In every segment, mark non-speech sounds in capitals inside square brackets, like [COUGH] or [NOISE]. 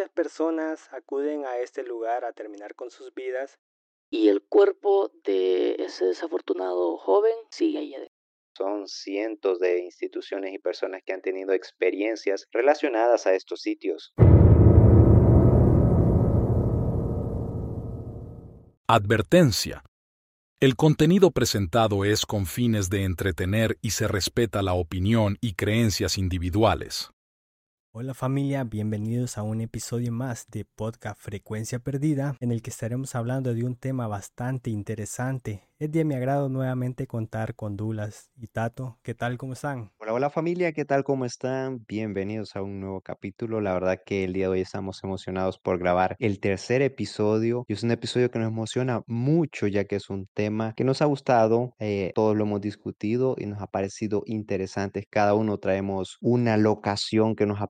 muchas personas acuden a este lugar a terminar con sus vidas. Y el cuerpo de ese desafortunado joven sigue ahí adentro. Son cientos de instituciones y personas que han tenido experiencias relacionadas a estos sitios. Advertencia. El contenido presentado es con fines de entretener y se respeta la opinión y creencias individuales. Hola familia, bienvenidos a un episodio más de Podcast Frecuencia Perdida, en el que estaremos hablando de un tema bastante interesante. Es de mi agrado nuevamente contar con Dulas y Tato. ¿Qué tal? ¿Cómo están? Hola, hola familia, ¿qué tal? ¿Cómo están? Bienvenidos a un nuevo capítulo. La verdad que el día de hoy estamos emocionados por grabar el tercer episodio y es un episodio que nos emociona mucho ya que es un tema que nos ha gustado, eh, todos lo hemos discutido y nos ha parecido interesante. Cada uno traemos una locación que nos ha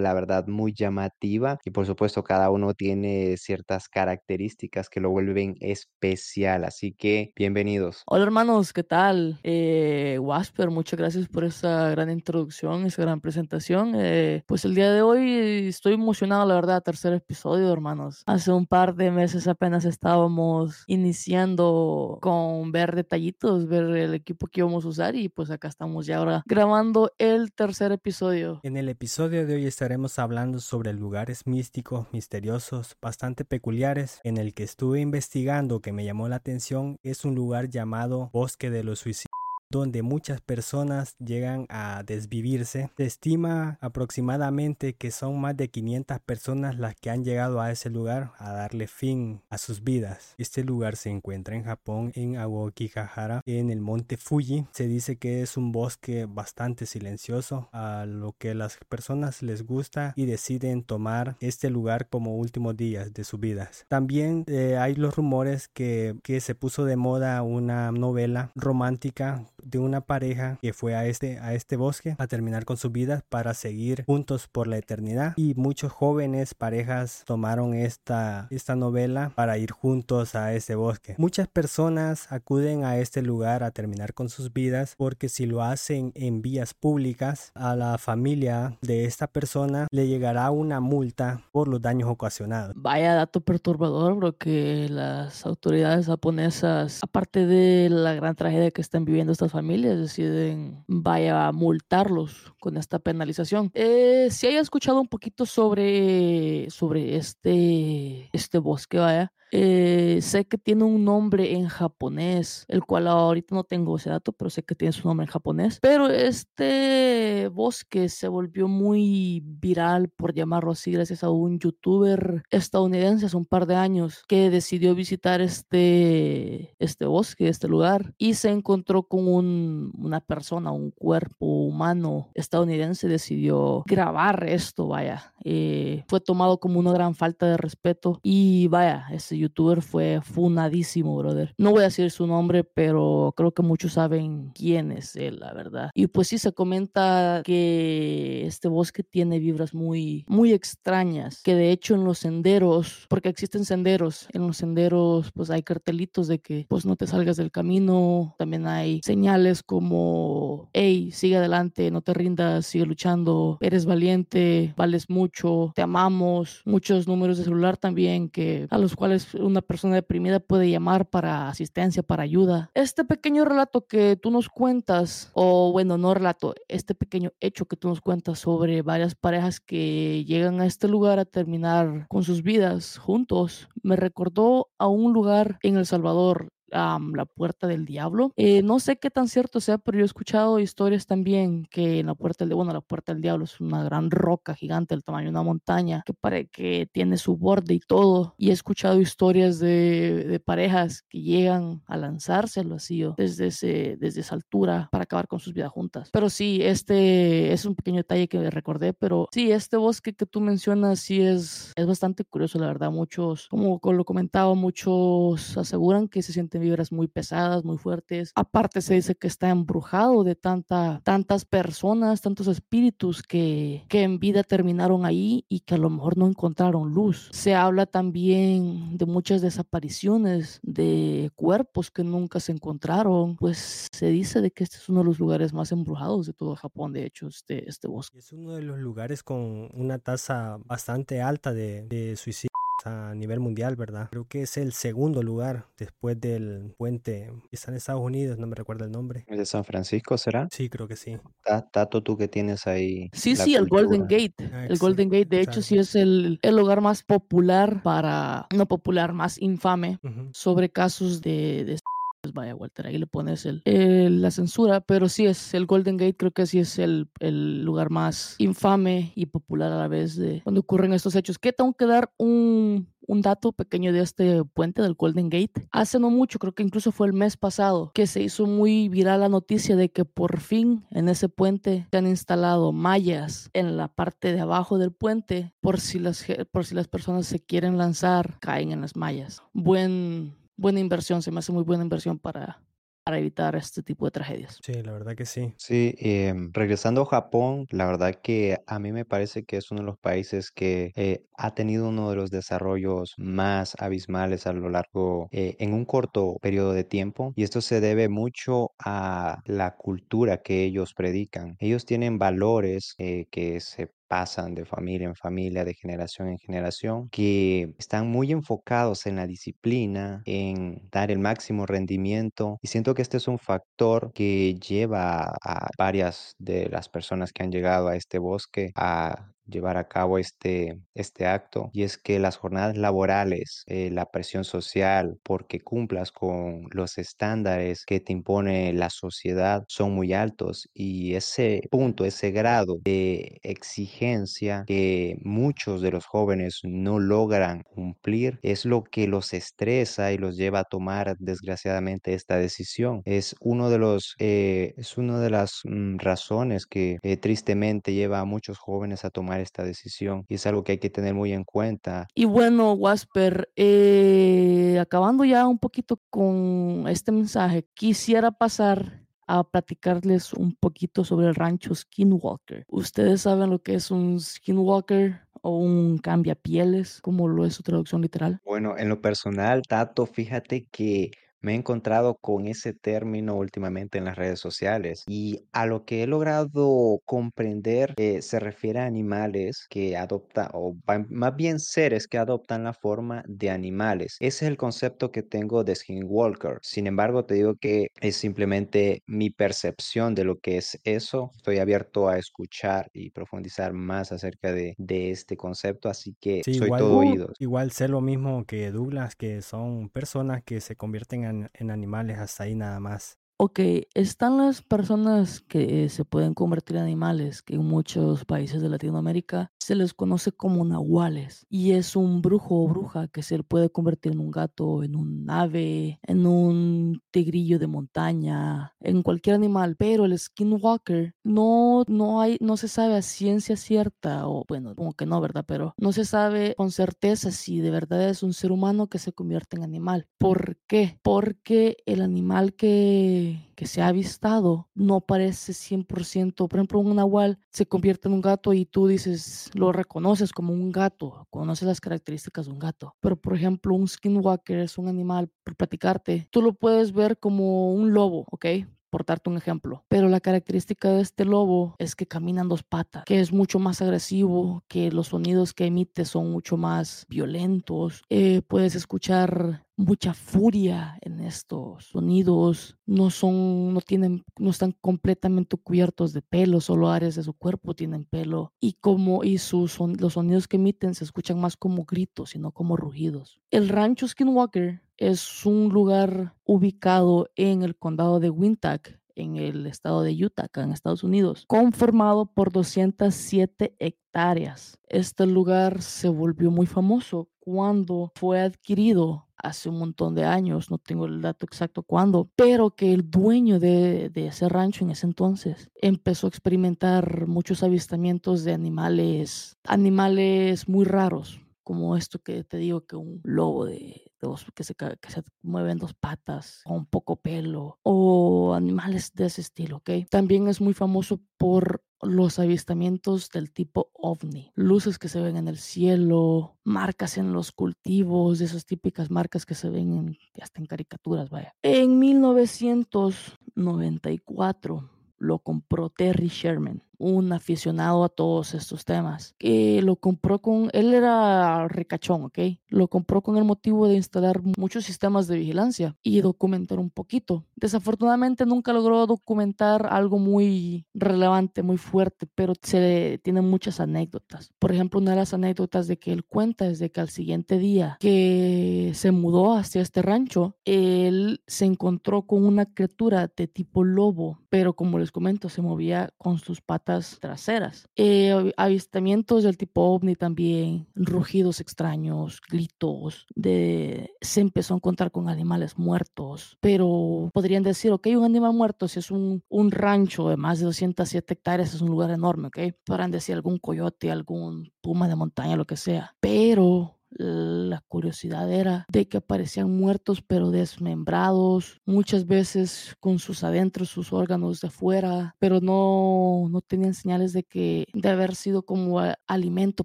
la verdad, muy llamativa y por supuesto cada uno tiene ciertas características que lo vuelven especial. Así que bienvenidos. Hola hermanos, ¿qué tal? Eh, Wasper, muchas gracias por esa gran introducción, esa gran presentación. Eh, pues el día de hoy estoy emocionado, la verdad, tercer episodio, hermanos. Hace un par de meses apenas estábamos iniciando con ver detallitos, ver el equipo que íbamos a usar y pues acá estamos ya ahora grabando el tercer episodio. En el episodio episodio de hoy estaremos hablando sobre lugares místicos, misteriosos, bastante peculiares. En el que estuve investigando que me llamó la atención es un lugar llamado Bosque de los Suicidios donde muchas personas llegan a desvivirse. Se estima aproximadamente que son más de 500 personas las que han llegado a ese lugar a darle fin a sus vidas. Este lugar se encuentra en Japón, en Aokigahara, en el monte Fuji. Se dice que es un bosque bastante silencioso, a lo que las personas les gusta y deciden tomar este lugar como últimos días de sus vidas. También eh, hay los rumores que, que se puso de moda una novela romántica de una pareja que fue a este, a este bosque a terminar con su vida para seguir juntos por la eternidad y muchos jóvenes parejas tomaron esta, esta novela para ir juntos a ese bosque. Muchas personas acuden a este lugar a terminar con sus vidas porque si lo hacen en vías públicas a la familia de esta persona le llegará una multa por los daños ocasionados. Vaya dato perturbador porque las autoridades japonesas aparte de la gran tragedia que están viviendo estas familias deciden vaya a multarlos con esta penalización. Eh, si haya escuchado un poquito sobre, sobre este, este bosque, vaya, eh, sé que tiene un nombre en japonés, el cual ahorita no tengo ese dato, pero sé que tiene su nombre en japonés. Pero este bosque se volvió muy viral, por llamarlo así, gracias a un youtuber estadounidense hace un par de años que decidió visitar este, este bosque, este lugar, y se encontró con un, una persona, un cuerpo humano estadounidense, decidió grabar esto, vaya. Eh, fue tomado como una gran falta de respeto y vaya, ese youtuber fue funadísimo, brother. No voy a decir su nombre, pero creo que muchos saben quién es él, la verdad. Y pues sí, se comenta que este bosque tiene vibras muy, muy extrañas, que de hecho en los senderos, porque existen senderos, en los senderos pues hay cartelitos de que pues no te salgas del camino, también hay señales como, hey, sigue adelante, no te rindas, sigue luchando, eres valiente, vales mucho, te amamos, muchos números de celular también que a los cuales una persona deprimida puede llamar para asistencia, para ayuda. Este pequeño relato que tú nos cuentas, o bueno, no relato, este pequeño hecho que tú nos cuentas sobre varias parejas que llegan a este lugar a terminar con sus vidas juntos, me recordó a un lugar en El Salvador la puerta del diablo. Eh, no sé qué tan cierto sea, pero yo he escuchado historias también que en la puerta del bueno, la puerta del diablo es una gran roca gigante del tamaño de una montaña que parece que tiene su borde y todo. Y he escuchado historias de, de parejas que llegan a lanzárselo así desde, ese, desde esa altura para acabar con sus vidas juntas. Pero sí, este es un pequeño detalle que recordé, pero sí, este bosque que tú mencionas sí es, es bastante curioso, la verdad. Muchos, como lo comentaba, muchos aseguran que se sienten vibras muy pesadas, muy fuertes. Aparte se dice que está embrujado de tanta, tantas personas, tantos espíritus que, que en vida terminaron ahí y que a lo mejor no encontraron luz. Se habla también de muchas desapariciones de cuerpos que nunca se encontraron. Pues se dice de que este es uno de los lugares más embrujados de todo Japón, de hecho, este, este bosque. Es uno de los lugares con una tasa bastante alta de, de suicidio a nivel mundial, ¿verdad? Creo que es el segundo lugar después del puente que está en Estados Unidos, no me recuerdo el nombre. ¿El de San Francisco será? Sí, creo que sí. Ta- Tato, tú que tienes ahí. Sí, sí, el Golden. Gate. Ah, El Golden Gate, de hecho, sí es el, el lugar más popular para, no popular, más infame sobre casos de, de pues vaya Walter, ahí le pones el, la censura, pero sí es el Golden Gate, creo que sí es el, el lugar más infame y popular a la vez de cuando ocurren estos hechos. Que tengo que dar un, un dato pequeño de este puente del Golden Gate. Hace no mucho, creo que incluso fue el mes pasado, que se hizo muy viral la noticia de que por fin en ese puente se han instalado mallas en la parte de abajo del puente por si las, por si las personas se quieren lanzar, caen en las mallas. Buen, buena inversión, se me hace muy buena inversión para, para evitar este tipo de tragedias. Sí, la verdad que sí. Sí, em, regresando a Japón, la verdad que a mí me parece que es uno de los países que eh, ha tenido uno de los desarrollos más abismales a lo largo, eh, en un corto periodo de tiempo, y esto se debe mucho a la cultura que ellos predican. Ellos tienen valores eh, que se pasan de familia en familia, de generación en generación, que están muy enfocados en la disciplina, en dar el máximo rendimiento. Y siento que este es un factor que lleva a, varias de las personas que han llegado a este bosque a llevar a cabo este, este acto y es que las jornadas laborales, eh, la presión social porque cumplas con los estándares que te impone la sociedad son muy altos y ese punto, ese grado de exigencia que muchos de los jóvenes no logran cumplir es lo que los estresa y los lleva a tomar desgraciadamente esta decisión. Es uno de los, eh, es una de las mm, razones que eh, tristemente lleva a muchos jóvenes a tomar esta decisión y es algo que hay que tener muy en cuenta. Y bueno, Wasper, eh, acabando ya un poquito con este mensaje, quisiera pasar a platicarles un poquito sobre el rancho Skinwalker. ¿Ustedes saben lo que es un Skinwalker o un cambiapieles, como lo es su traducción literal? Bueno, en lo personal, Tato, fíjate que me he encontrado con ese término últimamente en las redes sociales y a lo que he logrado comprender eh, se refiere a animales que adoptan, o más bien seres que adoptan la forma de animales. Ese es el concepto que tengo de Skinwalker. Sin embargo, te digo que es simplemente mi percepción de lo que es eso. Estoy abierto a escuchar y profundizar más acerca de, de este concepto, así que Sí, soy igual, todo oídos. igual sé lo mismo que Douglas, que son personas que se convierten en, en animales hasta ahí nada más. Ok, están las personas que se pueden convertir en animales, que en muchos países de Latinoamérica se les conoce como nahuales, y es un brujo o bruja que se puede convertir en un gato, en un ave, en un tigrillo de montaña, en cualquier animal, pero el skinwalker no, no hay, no se sabe a ciencia cierta, o bueno, como que no, ¿verdad? Pero no se sabe con certeza si de verdad es un ser humano que se convierte en animal. ¿Por qué? Porque el animal que que se ha avistado no parece 100%. Por ejemplo, un nahual se convierte en un gato y tú dices, lo reconoces como un gato, conoces las características de un gato. Pero, por ejemplo, un skinwalker es un animal, por platicarte, tú lo puedes ver como un lobo, ¿ok? por darte un ejemplo. Pero la característica de este lobo es que camina en dos patas, que es mucho más agresivo, que los sonidos que emite son mucho más violentos. Eh, puedes escuchar mucha furia en estos sonidos. No son, no tienen, no están completamente cubiertos de pelo, solo áreas de su cuerpo tienen pelo. Y como, y sus son, los sonidos que emiten se escuchan más como gritos y no como rugidos. El rancho Skinwalker es un lugar ubicado en el condado de Wintack, en el estado de Utah, acá en Estados Unidos, conformado por 207 hectáreas. Este lugar se volvió muy famoso cuando fue adquirido hace un montón de años, no tengo el dato exacto cuándo, pero que el dueño de, de, ese rancho en ese entonces empezó a experimentar muchos avistamientos de animales, animales muy raros, como esto que te digo que un lobo de dos, que, se, que se mueven dos patas, con poco pelo, o animales de ese estilo, ¿ok? También es muy famoso por los avistamientos del tipo ovni, luces que se ven en el cielo, marcas en los cultivos, esas típicas marcas que se ven en, hasta en caricaturas, vaya. En 1994 lo compró Terry Sherman, un aficionado a todos estos temas, que lo compró con, él era ricachón, ¿ok? Lo compró con el motivo de instalar muchos sistemas de vigilancia y documentar un poquito. Desafortunadamente nunca logró documentar algo muy relevante, muy fuerte, pero se tiene muchas anécdotas. Por ejemplo, una de las anécdotas de que él cuenta es de que al siguiente día que se mudó hacia este rancho, él se encontró con una criatura de tipo lobo, pero como les comento, se movía con sus patas traseras. Eh, avistamientos del tipo ovni también, rugidos extraños, gritos, de, se empezó a encontrar con animales muertos, pero podrían decir, ok, un animal muerto, si es un, un rancho de más de 207 hectáreas, es un lugar enorme, ok, podrán decir algún coyote, algún puma de montaña, lo que sea, pero la curiosidad era de que aparecían muertos pero desmembrados, muchas veces con sus adentros, sus órganos de fuera, pero no, no tenían señales de que de haber sido como alimento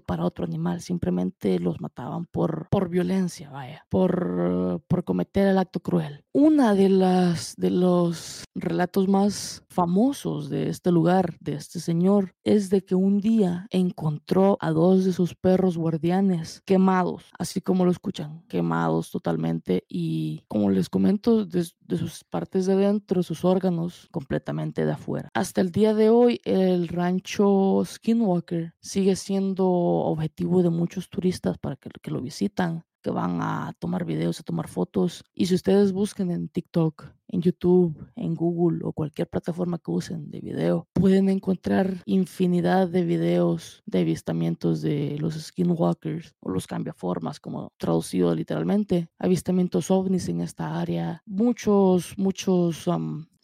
para otro animal, simplemente los mataban por, por violencia, vaya, por, por cometer el acto cruel. Una de las de los relatos más famosos de este lugar, de este señor, es de que un día encontró a dos de sus perros guardianes quemados así como lo escuchan, quemados totalmente y como les comento, de, sus partes de dentro, sus órganos completamente de afuera. Hasta el día de hoy, el rancho Skinwalker sigue siendo objetivo de muchos turistas para que, que lo visitan que van a tomar videos, a tomar fotos. Y si ustedes buscan en TikTok, en YouTube, en Google o cualquier plataforma que usen de video, pueden encontrar infinidad de videos de avistamientos de los skinwalkers o los cambiaformas, como traducido literalmente, avistamientos ovnis en esta área, muchos, muchos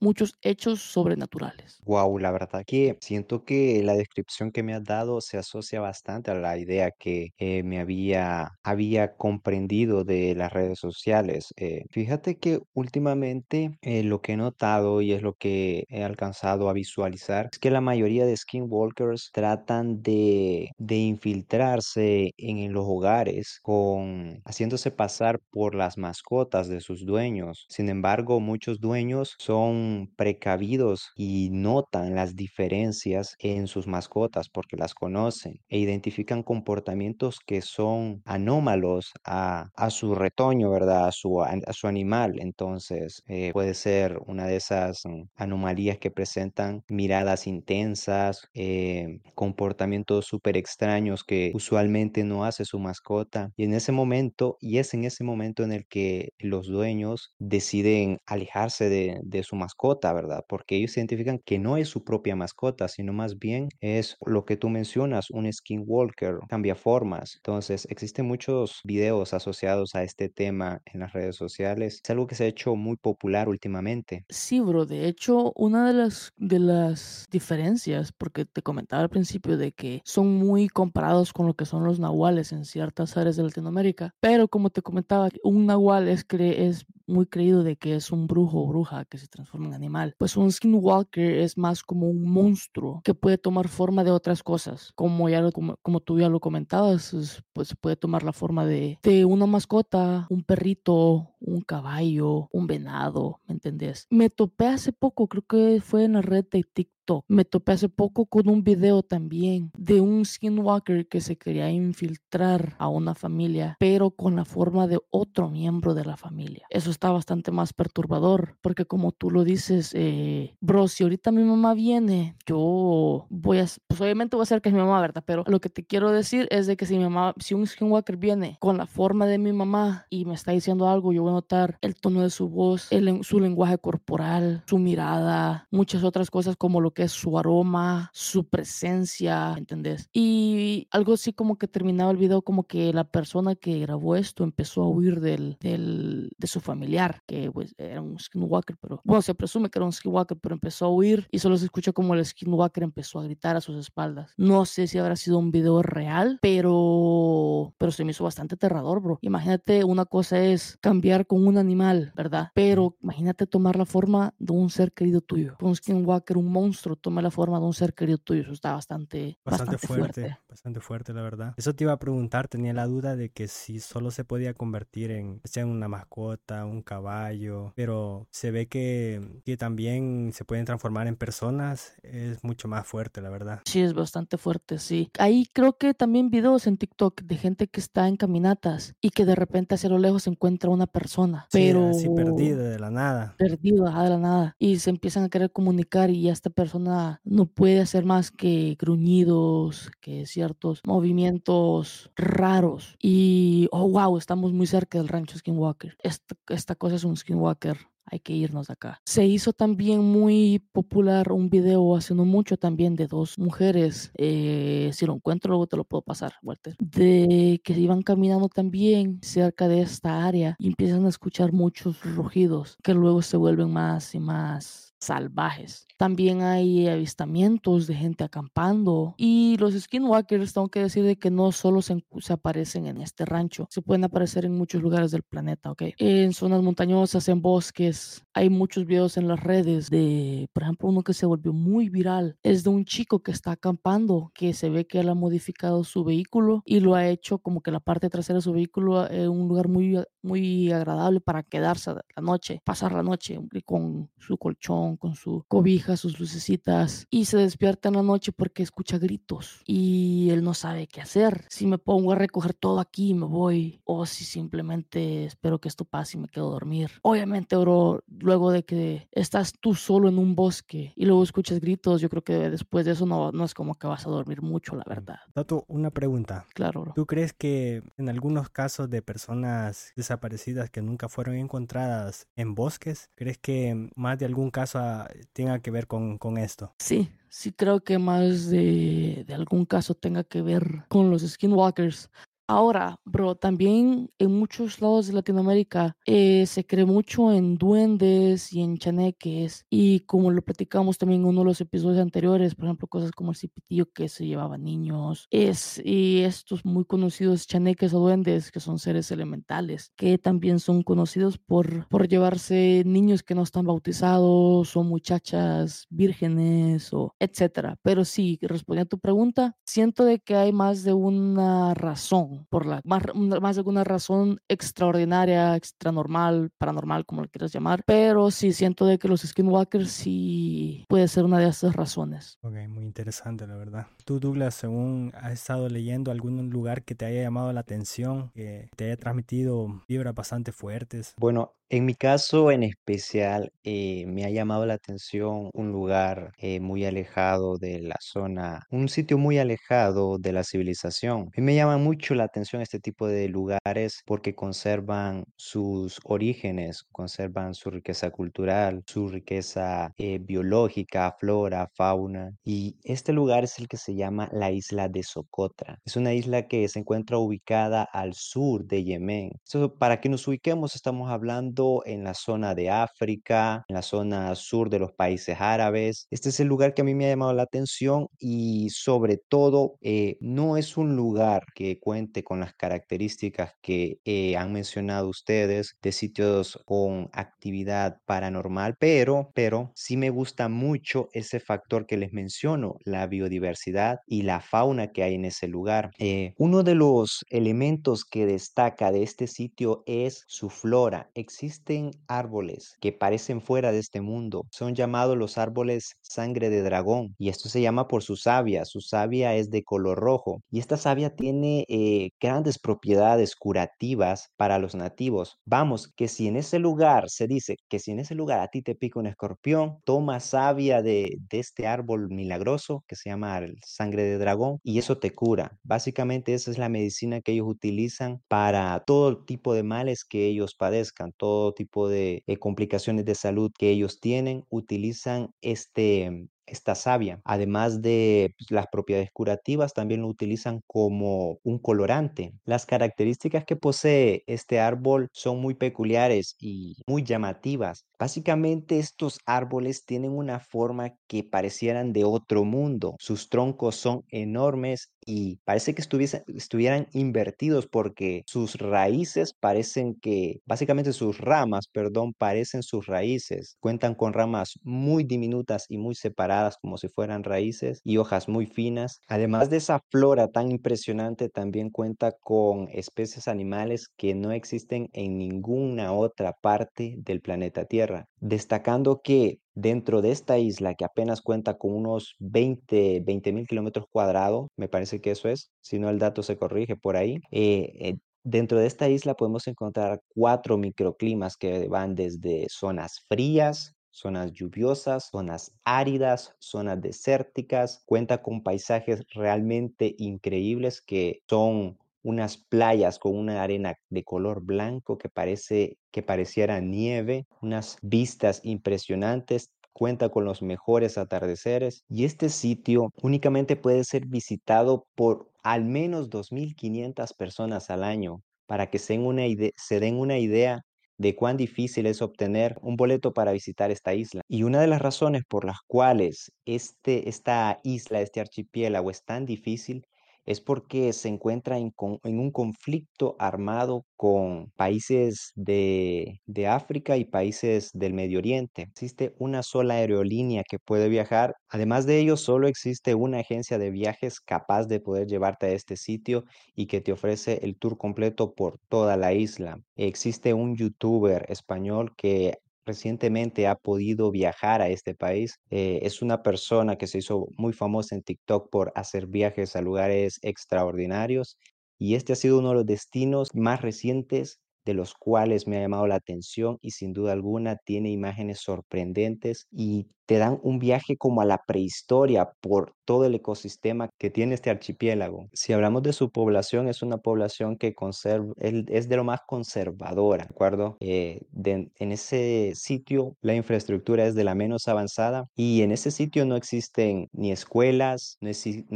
muchos hechos sobrenaturales. Wow, la verdad que siento que la descripción que me has dado se asocia bastante a la idea que eh, me había, había comprendido de las redes sociales. Eh, fíjate que últimamente eh, lo que he notado y es lo que he alcanzado a visualizar es que la mayoría de skinwalkers tratan de, de infiltrarse en, los hogares con haciéndose pasar por las mascotas de sus dueños. Sin embargo, muchos dueños son precavidos y notan las diferencias en sus mascotas porque las conocen e identifican comportamientos que son anómalos a, su retoño, ¿verdad? A su, a, su animal. Entonces eh, puede ser una de esas mm, anomalías que presentan miradas intensas, eh, comportamientos súper extraños que usualmente no hace su mascota. Y en ese momento, y es en ese momento en el que los dueños deciden alejarse de, de su mascota ¿verdad? Porque ellos identifican que no es su propia mascota, sino más bien es lo que tú mencionas, un skinwalker, cambia formas. Entonces, existen muchos videos asociados a este tema en las redes sociales. Es algo que se ha hecho muy popular últimamente. Sí, bro. De hecho, una de las, de las diferencias, porque te comentaba al principio de que son muy comparados con lo que son los nahuales en ciertas áreas de Latinoamérica, pero como te comentaba, un nahual es, es muy creído de que es un brujo o bruja que se transforma animal. Pues un skinwalker es más como un monstruo que puede tomar forma de otras cosas. Como ya lo, como, tú ya lo comentabas, pues puede tomar la forma de, de una mascota, un perrito, un caballo, un venado, ¿me entendés? Me topé hace poco, creo que fue en la red de TikTok me topé hace poco con un video también de un skinwalker que se quería infiltrar a una familia, pero con la forma de otro miembro de la familia. Eso está bastante más perturbador, porque como tú lo dices, eh, bro, si ahorita mi mamá viene, yo voy a, pues obviamente voy a hacer que es mi mamá, ¿verdad? Pero lo que te quiero decir es de que si mi mamá, si un skinwalker viene con la forma de mi mamá y me está diciendo algo, yo voy notar el tono de su voz, el, su lenguaje corporal, su mirada, muchas otras cosas como lo que es su aroma, su presencia, ¿entendés? Y algo así como que terminaba el video como que la persona que grabó esto empezó a huir del, del, de su familiar, que pues era un skinwalker, pero bueno, se presume que era un skinwalker, pero empezó a huir y solo se escucha como el skinwalker empezó a gritar a sus espaldas. No sé si habrá sido un video real, pero, pero se me hizo bastante aterrador, bro. Imagínate, una cosa es cambiar con un animal, ¿verdad? Pero imagínate tomar la forma de un ser querido tuyo. Un skinwalker, un monstruo, toma la forma de un ser querido tuyo. Eso está bastante, Bastante, bastante fuerte, fuerte. Bastante fuerte, la verdad. Eso te iba a preguntar, tenía la duda de que si solo se podía convertir en, sea una mascota, un caballo, pero se ve que, que también se pueden transformar en personas, es mucho más fuerte, la verdad. Sí, es bastante fuerte, sí. Ahí creo que también videos en TikTok de gente que está en caminatas y que de repente hacia lo lejos se encuentra una persona, Sí, pero así perdida de la nada. perdido ajá, de la nada y se empiezan a querer comunicar y esta persona no puede hacer más que gruñidos, que ciertos movimientos raros y oh wow, estamos muy cerca del rancho Skinwalker. Esta, esta cosa es un Skinwalker. Hay que irnos de acá. Se hizo también muy popular un video hace no mucho también de dos mujeres. eh, si lo encuentro, luego te lo puedo pasar, Walter. De que iban caminando también cerca de esta área y empiezan a escuchar muchos rugidos que luego se vuelven más y más salvajes. También hay avistamientos de gente acampando y los skinwalkers, tengo que decir de que no solo se, se aparecen en este rancho, se pueden aparecer en muchos lugares del planeta, ¿ok? En zonas montañosas, en bosques, hay muchos videos en las redes de, por ejemplo, uno que se volvió muy viral, es de un chico que está acampando, que se ve que él ha modificado su vehículo y lo ha hecho como que la parte trasera de su vehículo en un lugar muy, muy agradable para quedarse la noche, pasar la noche con su colchón, con su cobija, sus lucecitas y se despierta en la noche porque escucha gritos y él no sabe qué hacer. Si me pongo a recoger todo aquí y me voy o si simplemente espero que esto pase y me quedo a dormir. Obviamente, bro, luego de que estás tú solo en un bosque y luego escuchas gritos, yo creo que después de eso no, no es como que vas a dormir mucho, la verdad. Tato, una pregunta. Claro, bro. ¿Tú crees que en algunos casos de personas desaparecidas que nunca fueron encontradas en bosques, crees que más de algún caso ah, tenga que ver con, con esto? Sí, sí creo que más de, de algún caso tenga que ver con los skinwalkers. Ahora, bro, también en muchos lados de Latinoamérica eh, se cree mucho en duendes y en chaneques. Y como lo platicamos también en uno de los episodios anteriores, por ejemplo, cosas como el cipitillo que se llevaba niños. Es, y estos muy conocidos chaneques o duendes, que son seres elementales, que también son conocidos por, por llevarse niños que no están bautizados o muchachas vírgenes o etcétera. Pero sí, respondiendo a tu pregunta, siento de que hay más de una razón por la más, más de alguna razón extraordinaria, extranormal, paranormal, como le quieras llamar. Pero sí siento de que los skinwalkers sí puede ser una de esas razones. Ok, muy interesante, la verdad. Tú, Douglas, según has estado leyendo algún lugar que te haya llamado la atención, que te haya transmitido vibras bastante fuertes. Bueno, en mi caso en especial, eh, me ha llamado la atención un lugar eh, muy alejado de la zona, un sitio muy alejado de la civilización. A mí me llama mucho la atención este tipo de lugares porque conservan sus orígenes, conservan su riqueza cultural, su riqueza eh, biológica, flora, fauna. Y este lugar es el que se llama la isla de Socotra. Es una isla que se encuentra ubicada al sur de Yemen. Para que nos ubiquemos, estamos hablando en la zona de África, en la zona sur de los países árabes. Este es el lugar que a mí me ha llamado la atención y sobre todo eh, no es un lugar que con las características que eh, han mencionado ustedes de sitios con actividad paranormal, pero, pero sí me gusta mucho ese factor que les menciono, la biodiversidad y la fauna que hay en ese lugar. Eh, uno de los elementos que destaca de este sitio es su flora. Existen árboles que parecen fuera de este mundo. Son llamados los árboles sangre de dragón y esto se llama por su savia. Su savia es de color rojo y esta savia tiene eh, grandes propiedades curativas para los nativos. Vamos, que si en ese lugar se dice que si en ese lugar a ti te pica un escorpión, toma savia de, este árbol milagroso que se llama sangre de dragón y eso te cura. Básicamente esa es la medicina que ellos utilizan para todo tipo de males que ellos padezcan, todo tipo de eh, complicaciones de salud que ellos tienen, utilizan este, esta savia. Además de pues, las propiedades curativas, también lo utilizan como un colorante. Las características que posee este árbol son muy peculiares y muy llamativas. Básicamente estos árboles tienen una forma que parecieran de otro mundo. Sus troncos son enormes y parece que estuvieran invertidos porque sus raíces parecen que, básicamente sus ramas, perdón, parecen sus raíces. Cuentan con ramas muy diminutas y muy separadas como si fueran raíces y hojas muy finas. Además de esa flora tan impresionante, también cuenta con especies animales que no existen en ninguna otra parte del planeta Tierra, destacando que dentro de esta isla que apenas cuenta con unos 20 mil kilómetros cuadrados, me parece que eso es, si no el dato se corrige por ahí, eh, eh, Dentro de esta isla podemos encontrar cuatro microclimas que van desde zonas frías, zonas lluviosas, zonas áridas, zonas desérticas. Cuenta con paisajes realmente increíbles que son unas playas con una arena de color blanco que parece que pareciera nieve, unas vistas impresionantes, cuenta con los mejores atardeceres y este sitio únicamente puede ser visitado por al menos 2.500 personas al año para que se den, una se den una idea de cuán difícil es obtener un boleto para visitar esta isla. Y una de las razones por las cuales este, esta isla, este archipiélago es tan difícil es porque se encuentra en, un conflicto armado con países de, de, África y países del Medio Oriente. Existe una sola aerolínea que puede viajar. Además de ello, solo existe una agencia de viajes capaz de poder llevarte a este sitio y que te ofrece el tour completo por toda la isla. Existe un youtuber español que recientemente ha podido viajar a este país. Eh, es una persona que se hizo muy famosa en TikTok por hacer viajes a lugares extraordinarios y este ha sido uno de los destinos más recientes de los cuales me ha llamado la atención y sin duda alguna tiene imágenes sorprendentes y te dan un viaje como a la prehistoria por todo el ecosistema que tiene este archipiélago. Si hablamos de su población, es una población que conserva, es de lo más conservadora, ¿de acuerdo? Eh, en ese sitio la infraestructura es de la menos avanzada y en ese sitio no existen ni escuelas, no,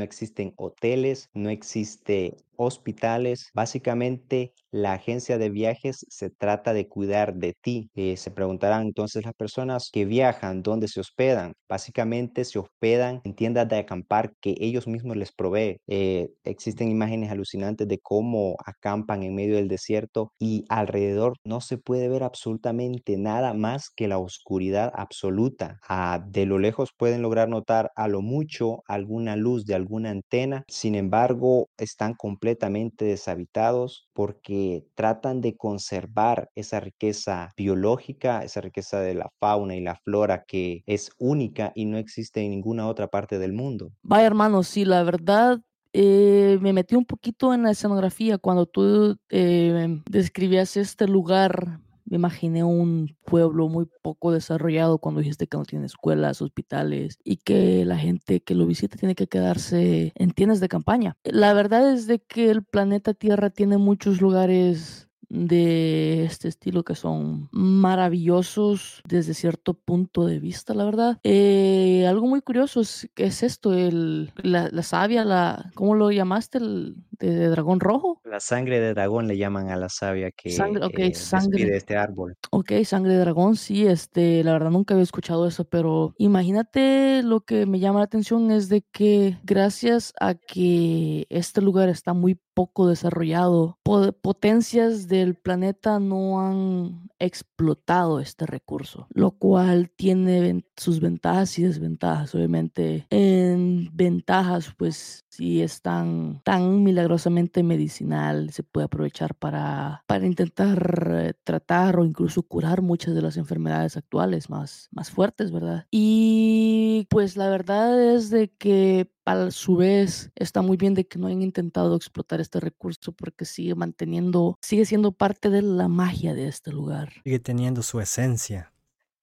existen hoteles, no existe hospitales. Básicamente, la agencia de viajes se trata de cuidar de ti. Eh, se preguntarán entonces las personas que viajan, ¿dónde se hospedan? Básicamente se hospedan en tiendas de acampar que ellos mismos les proveen. Eh, existen imágenes alucinantes de cómo acampan en medio del desierto y alrededor no se puede ver absolutamente nada más que la oscuridad absoluta. Ah, de lo lejos pueden lograr notar a lo mucho alguna luz de alguna antena. Sin embargo, están completamente deshabitados porque tratan de conservar esa riqueza biológica, esa riqueza de la fauna y la flora que es única y no existe en ninguna otra parte del mundo. Vaya hermano, sí, la verdad eh, me metí un poquito en la escenografía cuando tú eh, describías este lugar me imaginé un pueblo muy poco desarrollado cuando dijiste que no tiene escuelas, hospitales y que la gente que lo visita tiene que quedarse en tiendas de campaña. La verdad es de que el planeta Tierra tiene muchos lugares de este estilo que son maravillosos desde cierto punto de vista, la verdad. Eh, algo muy curioso es, es esto, el, la, la savia, la, ¿cómo lo llamaste? El, de, dragón rojo. La sangre de dragón le llaman a la savia que sangre, okay, de este árbol. Ok, sangre de dragón, sí, este, la verdad nunca había escuchado eso, pero imagínate lo que me llama la atención es de que gracias a que este lugar está muy poco desarrollado, potencias del planeta no han explotado este recurso, lo cual tiene sus ventajas y desventajas. Obviamente, en ventajas, pues si es tan, tan milagrosamente medicinal, se puede aprovechar para, para intentar tratar o incluso curar muchas de las enfermedades actuales más, más fuertes, ¿verdad? Y pues la verdad es de que a su vez está muy bien de que no hayan intentado explotar este recurso porque sigue manteniendo, sigue siendo parte de la magia de este lugar. Sigue teniendo su esencia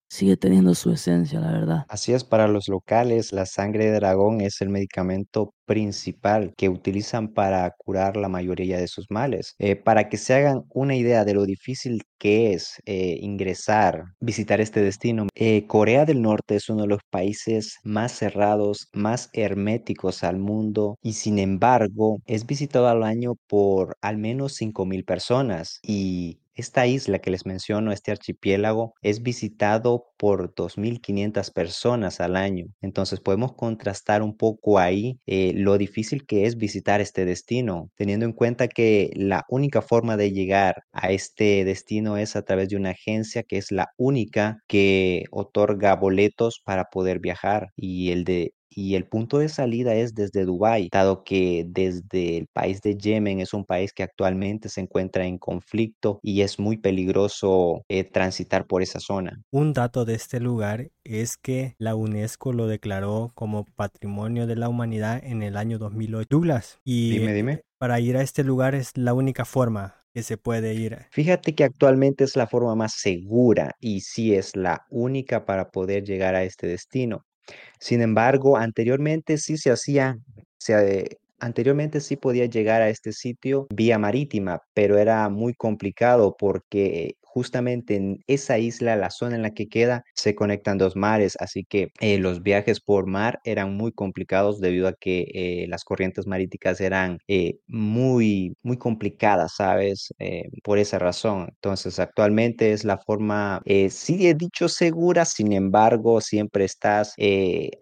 sigue teniendo su esencia, la verdad. Así es, para los locales, la sangre de dragón es el medicamento principal que utilizan para curar la mayoría de sus males. Eh, para que se hagan una idea de lo difícil que es eh, ingresar, visitar este destino, eh, Corea del Norte es uno de los países más cerrados, más herméticos al mundo y sin embargo es visitado al año por al menos 5.000 personas y esta isla que les menciono, este archipiélago, es visitado por 2.500 personas al año. Entonces podemos contrastar un poco ahí eh, lo difícil que es visitar este destino, teniendo en cuenta que la única forma de llegar a este destino es a través de una agencia que es la única que otorga boletos para poder viajar y el de y el punto de salida es desde Dubái, dado que desde el país de Yemen es un país que actualmente se encuentra en conflicto y es muy peligroso eh, transitar por esa zona. Un dato de este lugar es que la UNESCO lo declaró como Patrimonio de la Humanidad en el año 2008. Douglas, y dime, dime. Para ir a este lugar es la única forma que se puede ir. Fíjate que actualmente es la forma más segura y sí es la única para poder llegar a este destino. Sin embargo, anteriormente sí se hacía, se, anteriormente sí podía llegar a este sitio vía marítima, pero era muy complicado porque justamente en esa isla, la zona en la que queda, se conectan dos mares, así que eh, los viajes por mar eran muy complicados debido a que eh, las corrientes maríticas eran eh, muy, muy complicadas, ¿sabes? por esa razón. Entonces, actualmente es la forma, sí he dicho segura, sin embargo, siempre estás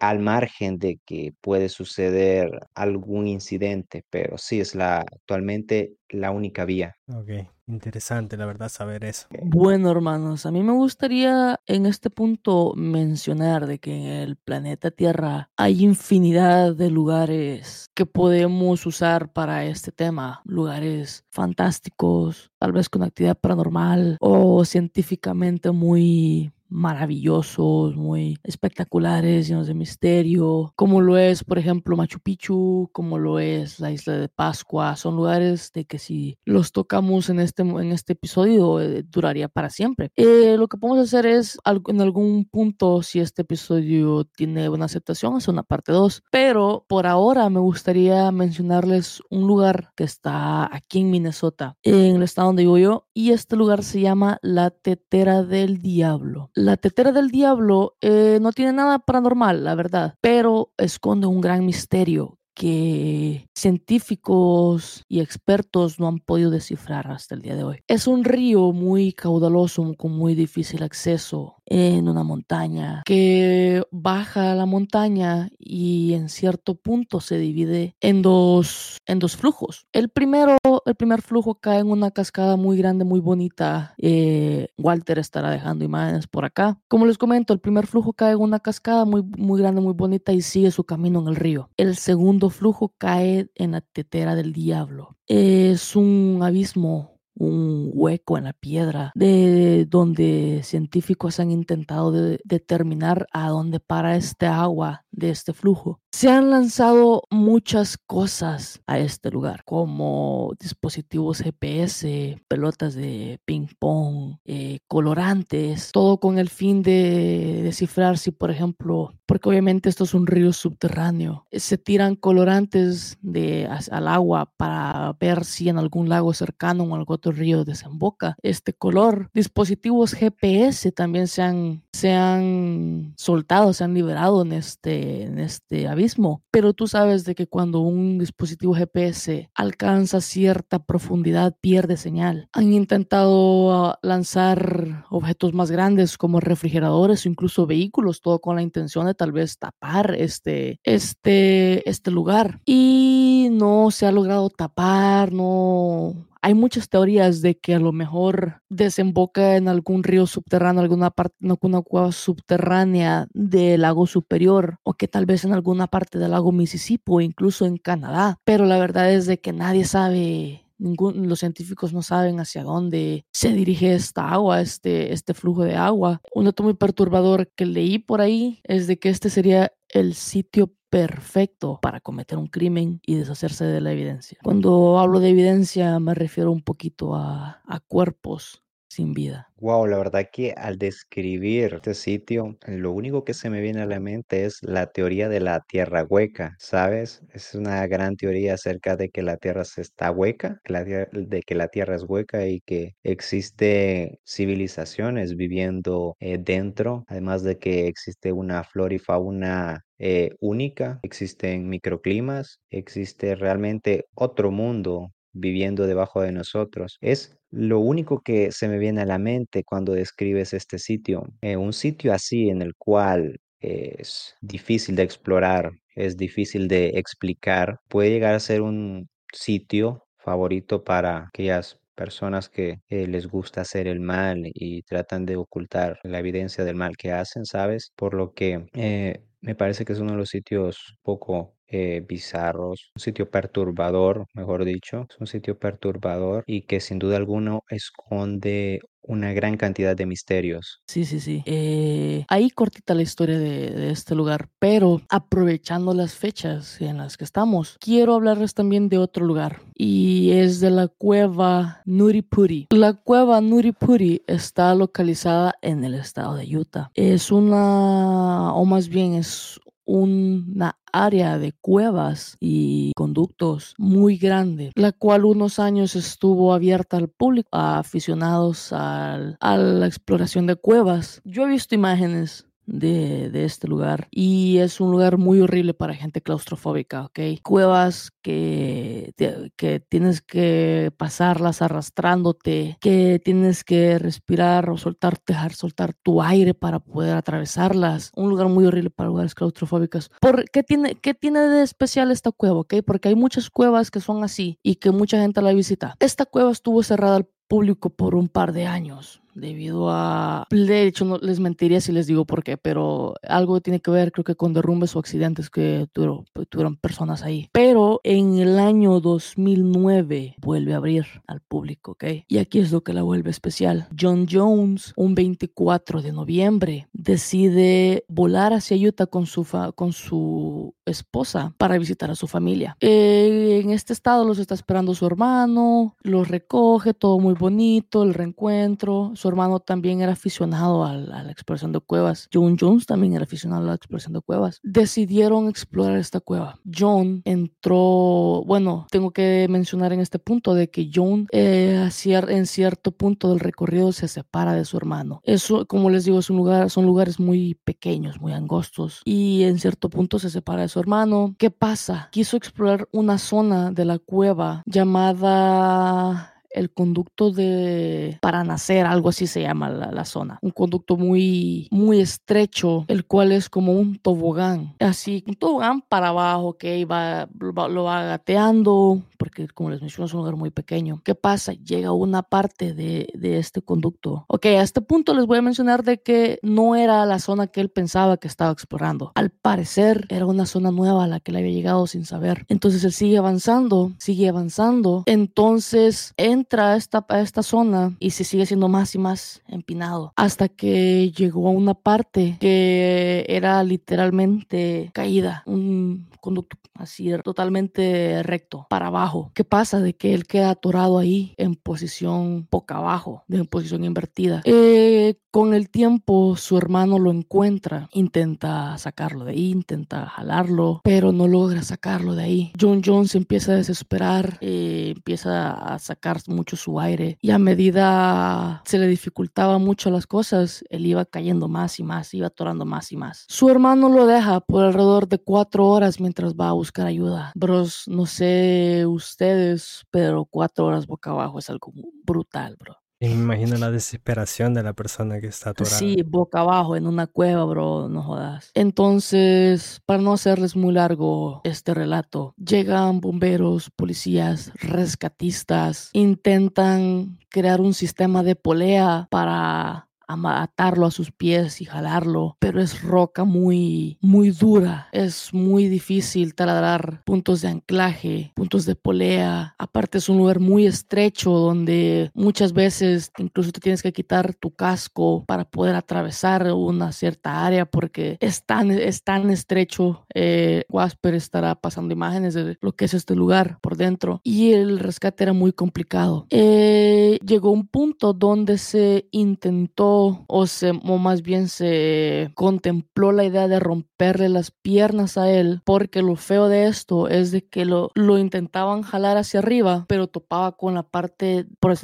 al margen de que puede suceder algún incidente, pero sí es la actualmente la única vía. Ok, interesante la verdad saber eso. Bueno, hermanos, a mí me gustaría en este punto mencionar de que en el planeta Tierra hay infinidad de lugares que podemos usar para este tema, lugares fantásticos, tal vez con actividad paranormal o científicamente muy maravillosos, muy espectaculares, llenos de misterio, como lo es, por ejemplo, Machu Picchu, como lo es la isla de Pascua. Son lugares de que si los tocamos en este, en este episodio eh, duraría para siempre. Eh, lo que podemos hacer es en algún punto, si este episodio tiene una aceptación, hacer una parte 2. Pero por ahora me gustaría mencionarles un lugar que está aquí en Minnesota, en el estado donde vivo yo, y este lugar se llama La Tetera del Diablo. La tetera del diablo eh, no tiene nada paranormal, la verdad, pero esconde un gran misterio que científicos y expertos no han podido descifrar hasta el día de hoy. Es un río muy caudaloso, con muy difícil acceso en una montaña que baja la montaña y en cierto punto se divide en dos, en dos flujos. El primero, el primer flujo cae en una cascada muy grande, muy bonita. Eh, Walter estará dejando imágenes por acá. Como les comento, el primer flujo cae en una cascada muy, muy grande, muy bonita y sigue su camino en el río. El segundo flujo cae en la tetera del diablo. Es un abismo un hueco en la piedra de donde científicos han intentado determinar a dónde para este agua de este flujo. Se han lanzado muchas cosas a este lugar, como dispositivos GPS, pelotas de ping pong, eh, colorantes, todo con el fin de descifrar si, por ejemplo, porque obviamente esto es un río subterráneo, se tiran colorantes de, al agua para ver si en algún lago cercano o algún río desemboca este color. Dispositivos GPS también se han, se han soltado, se han liberado en este, en este abismo. Pero tú sabes de que cuando un dispositivo GPS alcanza cierta profundidad pierde señal. Han intentado ah, lanzar objetos más grandes como refrigeradores o incluso vehículos, todo con la intención de tal vez tapar este, este, este lugar. Y no se ha logrado tapar, no hay muchas teorías de que a lo mejor desemboca en algún río subterráneo, alguna parte, alguna cueva subterránea del lago superior, o que tal vez en alguna parte del lago Mississippi o incluso en Canadá. Pero la verdad es de que nadie sabe Ningún, los científicos no saben hacia dónde se dirige esta agua, este, este flujo de agua. Un dato muy perturbador que leí por ahí es de que este sería el sitio perfecto para cometer un crimen y deshacerse de la evidencia. Cuando hablo de evidencia me refiero un poquito a, a cuerpos sin vida. Wow, la verdad que al describir este sitio, lo único que se me viene a la mente es la teoría de la tierra hueca, ¿sabes? Es una gran teoría acerca de que la tierra se está hueca, de que la tierra es hueca y que existe civilizaciones viviendo eh, dentro, además de que existe una flora y fauna eh, única, existen microclimas, existe realmente otro mundo viviendo debajo de nosotros. Es lo único que se me viene a la mente cuando describes este sitio. Eh, un sitio así en el cual es difícil de explorar, es difícil de explicar, puede llegar a ser un sitio favorito para aquellas personas que eh, les gusta hacer el mal y tratan de ocultar la evidencia del mal que hacen, ¿sabes? Por lo que eh, me parece que es uno de los sitios poco eh, bizarros, un sitio perturbador, mejor dicho, es un sitio perturbador y que sin duda alguna esconde una gran cantidad de misterios. Sí, sí, sí. Eh, ahí cortita la historia de, de, este lugar, pero aprovechando las fechas en las que estamos, quiero hablarles también de otro lugar y es de la cueva Nuripuri. La cueva Nuripuri está localizada en el estado de Utah. Es una, o más bien es una área de cuevas y conductos muy grande, la cual unos años estuvo abierta al público, a aficionados a la exploración de cuevas. Yo he visto imágenes de, de, este lugar y es un lugar muy horrible para gente claustrofóbica, ¿ok? Cuevas que, que tienes que pasarlas arrastrándote, que tienes que respirar o soltar, dejar soltar tu aire para poder atravesarlas. Un lugar muy horrible para lugares claustrofóbicos. ¿Por qué tiene, qué tiene de especial esta cueva, ok? Porque hay muchas cuevas que son así y que mucha gente la visita. Esta cueva estuvo cerrada al público por un par de años debido a, de hecho no les mentiría si les digo por qué, pero algo tiene que ver creo que con derrumbes o accidentes que tuvieron, tuvieron personas ahí. Pero en el año 2009 vuelve a abrir al público, ¿ok? Y aquí es lo que la vuelve especial. John Jones, un 24 de noviembre, decide volar hacia Utah con su, con su esposa para visitar a su familia. Eh, en este estado los está esperando su hermano, los recoge, todo muy bonito, el reencuentro su hermano también era aficionado a la, a la, exploración de cuevas. John Jones también era aficionado a la exploración de cuevas. Decidieron explorar esta cueva. John entró, bueno, tengo que mencionar en este punto de que John eh, en cierto punto del recorrido se separa de su hermano. Eso, como les digo, es un lugar, son lugares muy pequeños, muy angostos y en cierto punto se separa de su hermano. ¿Qué pasa? Quiso explorar una zona de la cueva llamada el conducto de para nacer, algo así se llama la, la, zona. Un conducto muy, muy estrecho, el cual es como un tobogán. Así, un tobogán para abajo que va, lo, va gateando, porque como les menciono es un lugar muy pequeño. ¿Qué pasa? Llega una parte de, de este conducto. Ok, a este punto les voy a mencionar de que no era la zona que él pensaba que estaba explorando. Al parecer era una zona nueva a la que le había llegado sin saber. Entonces él sigue avanzando, sigue avanzando. Entonces en entra a esta, a esta zona y se sigue siendo más y más empinado hasta que llegó a una parte que era literalmente caída, un conducto así totalmente recto para abajo. ¿Qué pasa? De que él queda atorado ahí en posición boca abajo, en posición invertida. Eh, con el tiempo su hermano lo encuentra, intenta sacarlo de ahí, intenta jalarlo, pero no logra sacarlo de ahí. John Jones empieza a desesperar, eh, empieza a sacar mucho su aire y a medida se le dificultaba mucho las cosas, él iba cayendo más y más, iba atorando más y más. Su hermano lo deja por alrededor de cuatro horas mientras va a buscar ayuda. Bros, no sé ustedes, pero cuatro horas boca abajo es algo brutal, bro. Me imagino la desesperación de la persona que está atorada. Sí, boca abajo en una cueva, bro, no jodas. Entonces, para no hacerles muy largo este relato, llegan bomberos, policías, rescatistas, intentan crear un sistema de polea para atarlo a sus pies y jalarlo, pero es roca muy, muy dura. Es muy difícil taladrar puntos de anclaje, puntos de polea. Aparte es un lugar muy estrecho donde muchas veces incluso te tienes que quitar tu casco para poder atravesar una cierta área porque es tan, es tan estrecho. Eh, Wasper estará pasando imágenes de lo que es este lugar por dentro y el rescate era muy complicado. Eh, llegó un punto donde se intentó o se más bien se contempló la idea de romperle las piernas a él porque lo feo de esto es de que lo, lo intentaban jalar hacia arriba pero topaba con la parte por,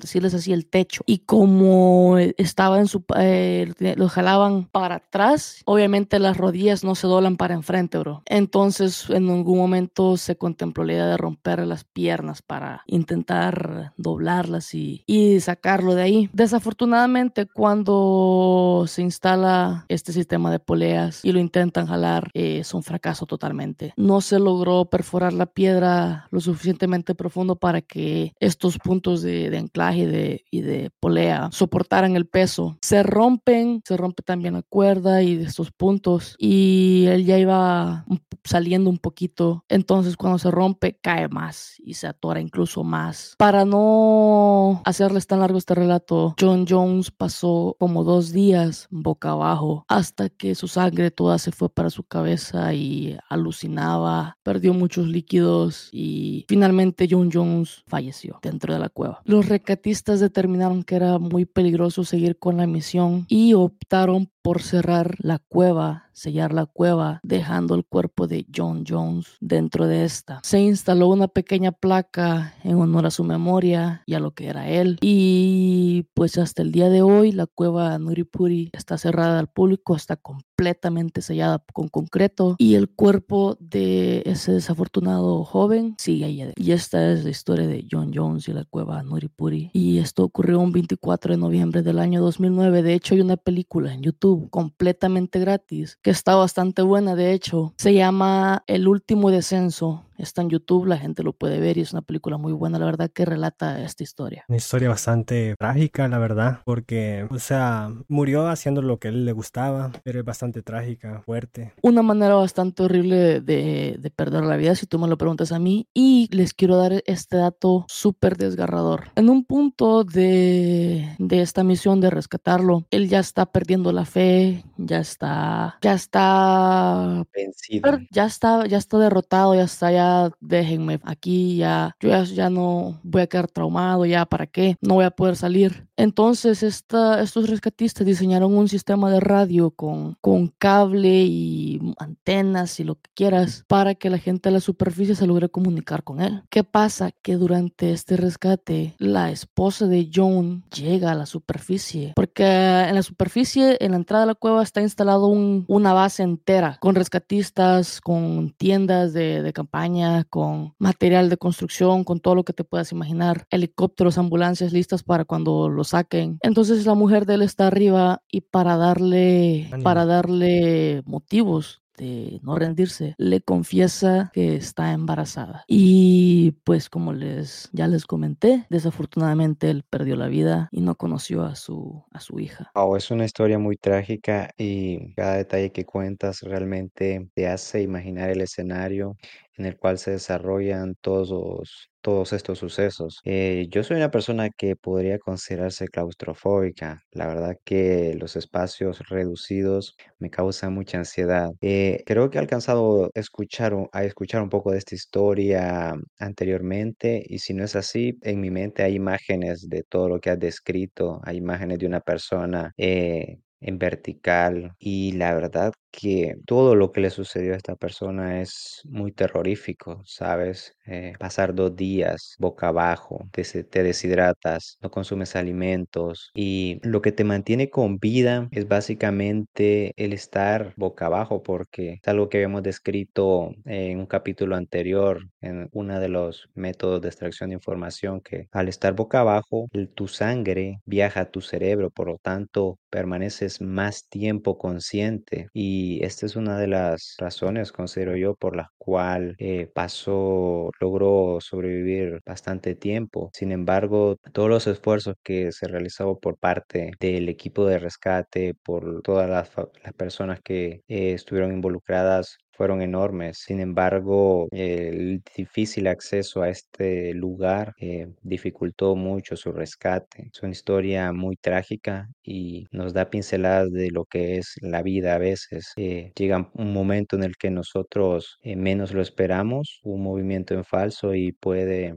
decirles así el techo y como estaba en su eh, lo jalaban para atrás obviamente las rodillas no se doblan para enfrente bro entonces en ningún momento se contempló la idea de romper las piernas para intentar doblarlas y, y sacarlo de ahí. Desafortunadamente, cuando se instala este sistema de poleas y lo intentan jalar, eh, es un fracaso totalmente. No se logró perforar la piedra lo suficientemente profundo para que estos puntos de, de anclaje de, y de polea soportaran el peso. Se rompen, se rompe también la cuerda y de estos puntos y él ya iba saliendo un poquito. Entonces cuando se rompe cae más y se atora incluso más. Para no hacerles tan largo este relato, John Jones pasó como dos días boca abajo hasta que su sangre toda se fue para su cabeza y alucinaba, perdió muchos líquidos y finalmente John Jones falleció dentro de la cueva. Los recatistas determinaron que era muy peligroso seguir con la misión y optaron por cerrar la cueva, sellar la cueva, dejando el cuerpo de John Jones dentro de esta. Se instaló una pequeña placa en honor a su memoria y a lo que era él. Y pues hasta el día de hoy la cueva Nuripuri está cerrada al público, está completamente sellada con concreto y el cuerpo de ese desafortunado joven sigue ahí. Y esta es la historia de John Jones y la cueva Nuripuri. Y esto ocurrió un 24 de noviembre del año 2009. De hecho hay una película en YouTube completamente gratis, que está bastante buena de hecho. Se llama El último descenso Está en YouTube, la gente lo puede ver y es una película muy buena, la verdad, que relata esta historia. Una historia bastante trágica, la verdad, porque, o sea, murió haciendo lo que a él le gustaba, pero es bastante trágica, fuerte. Una manera bastante horrible de, de perder la vida, si tú me lo preguntas a mí. Y les quiero dar este dato súper desgarrador. En un punto de, de esta misión de rescatarlo, él ya está perdiendo la fe, ya está, ya está vencido, ya está, ya está derrotado, ya está ya déjenme aquí, ya, yo ya, no voy a quedar traumado, ya, ¿para qué? No voy a poder salir. Entonces, estos rescatistas diseñaron un sistema de radio con, cable y antenas y lo que quieras para que la gente de la superficie se logre comunicar con él. ¿Qué pasa? Que durante este rescate, la esposa de John llega a la superficie, porque en la superficie, en la entrada de la cueva, está instalado un, una base entera con rescatistas, con tiendas de campaña con material de construcción, con todo lo que te puedas imaginar, helicópteros, ambulancias listas para cuando lo saquen. Entonces la mujer de él está arriba y para darle, para darle motivos de no rendirse, le confiesa que está embarazada. Y pues como les ya les comenté, desafortunadamente él perdió la vida y no conoció a su a su hija. Oh, es una historia muy trágica y cada detalle que cuentas realmente te hace imaginar el escenario en el cual se desarrollan todos, todos estos sucesos. Eh, yo soy una persona que podría considerarse claustrofóbica. La verdad que los espacios reducidos me causan mucha ansiedad. Eh, creo que he alcanzado a escuchar, a escuchar un poco de esta historia anteriormente y si no es así, en mi mente hay imágenes de todo lo que has descrito, hay imágenes de una persona eh, en vertical y la verdad que todo lo que le sucedió a esta persona es muy terrorífico, ¿sabes? Eh, pasar dos días boca abajo, te, te deshidratas, no consumes alimentos y lo que te mantiene con vida es básicamente el estar boca abajo porque es algo que habíamos descrito en un capítulo anterior en uno de los métodos de extracción de información que al estar boca abajo tu sangre viaja a tu cerebro, por lo tanto permaneces más tiempo consciente y esta es una de las razones, considero yo, por la cual eh, pasó, logró sobrevivir bastante tiempo. Sin embargo, todos los esfuerzos que se realizaron por parte del equipo de rescate, por todas las, personas que eh, estuvieron involucradas, fueron enormes. Sin embargo, el difícil acceso a este lugar eh, dificultó mucho su rescate. Es una historia muy trágica y nos da pinceladas de lo que es la vida a veces. Eh, llega un momento en el que nosotros eh, menos lo esperamos, un movimiento en falso y puede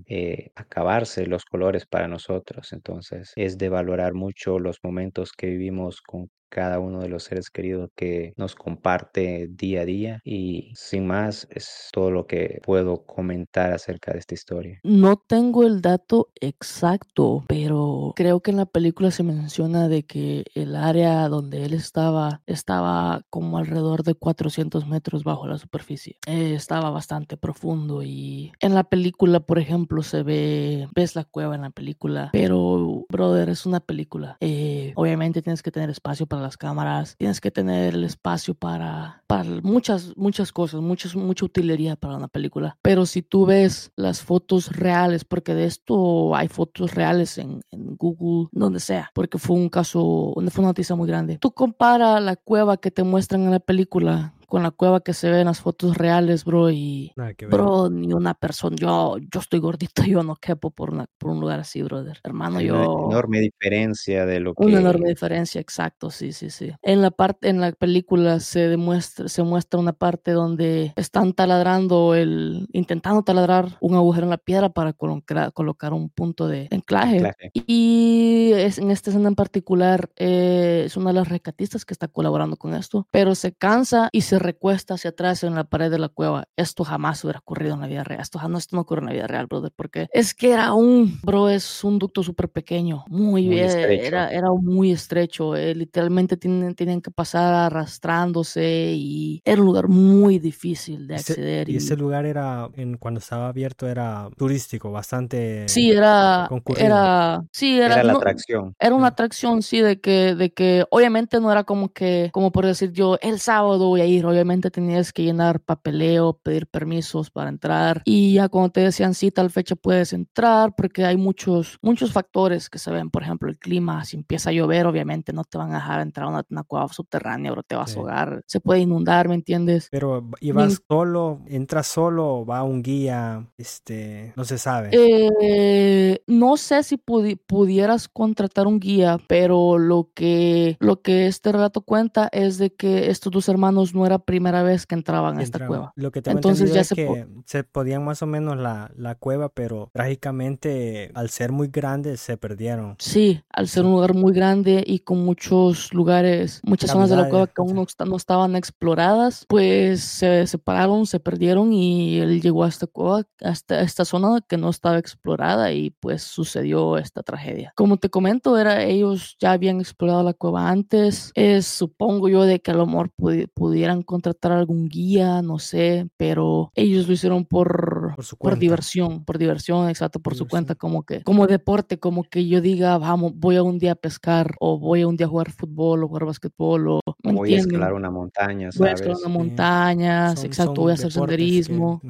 acabarse los colores para nosotros. Entonces es de valorar mucho los momentos que vivimos con cada uno de los seres queridos que nos comparte día a día y sin más es todo lo que puedo comentar acerca de esta historia. No tengo el dato exacto, pero creo que en la película se menciona de que el área donde él estaba estaba como alrededor de 400 metros bajo la superficie. Eh, estaba bastante profundo y en la película, por ejemplo, se ve, ves la cueva en la película, pero, brother, es una película. Eh, obviamente tienes que tener espacio para las cámaras, tienes que tener el espacio para, para muchas, muchas cosas, muchas, mucha utilería para una película. Pero si tú ves las fotos reales, porque de esto hay fotos reales en, en Google, donde sea, porque fue un caso, fue una noticia muy grande. Tú compara la cueva que te muestran en la película con la cueva que se ve en las fotos reales, bro, y bro, ni una persona, yo, yo estoy gordito, [LAUGHS] yo no quepo por, una, por un lugar así, brother. Hermano, Hay yo... Una enorme diferencia de lo que... Una enorme diferencia, exacto, sí, sí, sí. En la parte, en la película se demuestra, se muestra una parte donde están taladrando el, intentando taladrar un agujero en la piedra para colocar, colocar un punto de anclaje. Y es, en esta escena en particular eh, es una de las rescatistas que está colaborando con esto, pero se cansa y se recuesta hacia atrás en la pared de la cueva. Esto jamás hubiera ocurrido en la vida real. Esto, no, esto no ocurre en la vida real, brother, porque es que era un, bro, es un ducto súper pequeño, muy, bien, era, era muy estrecho. Eh, literalmente tienen, tienen que pasar arrastrándose y era un lugar muy difícil de acceder. y, ese lugar era, en, cuando estaba abierto, era turístico, bastante. Sí, era. Era, sí, era, la atracción. Era una atracción, sí, de que, de que obviamente no era como que, como por decir yo, el sábado voy a ir obviamente tenías que llenar papeleo, pedir permisos para entrar y ya cuando te decían sí, tal fecha puedes entrar porque hay muchos, muchos factores que se ven, por ejemplo, el clima, si empieza a llover, obviamente no te van a dejar entrar a una, cueva subterránea o te vas a ahogar, se puede inundar, ¿me entiendes? Pero ibas solo, entras solo, va un guía, este, no se sabe. Eh, no sé si pudieras contratar un guía, pero lo que, lo que este relato cuenta es de que estos dos hermanos no eran primera vez que entraban a esta cueva. Lo que tengo Entonces ya es se que se podían más o menos la, la, cueva, pero trágicamente al ser muy grande se perdieron. Sí, al ser un lugar muy grande y con muchos lugares, muchas zonas de la cueva que aún no, no, estaban exploradas, pues se separaron, se perdieron y él llegó a esta cueva, hasta esta zona que no estaba explorada y pues sucedió esta tragedia. Como te comento, era ellos ya habían explorado la cueva antes, es supongo yo de que a lo mejor pudieran contratar algún guía, no sé, pero ellos lo hicieron por, por, diversión, por diversión, exacto, por su cuenta, como que, como deporte, como que yo diga, vamos, voy a un día a pescar, o voy a un día a jugar fútbol, o jugar basquetbol, o voy a escalar una montaña, ¿sabes? Voy a escalar una montaña, exacto, voy a hacer senderismo.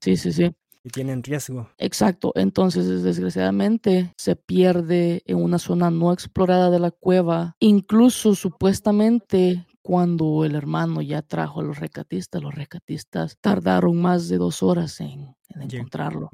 Sí, sí, sí. Y tienen riesgo. Exacto. Entonces, desgraciadamente, se pierde en una zona no explorada de la cueva. Incluso supuestamente cuando el hermano ya trajo a los recatistas, los recatistas tardaron más de dos horas en, encontrarlo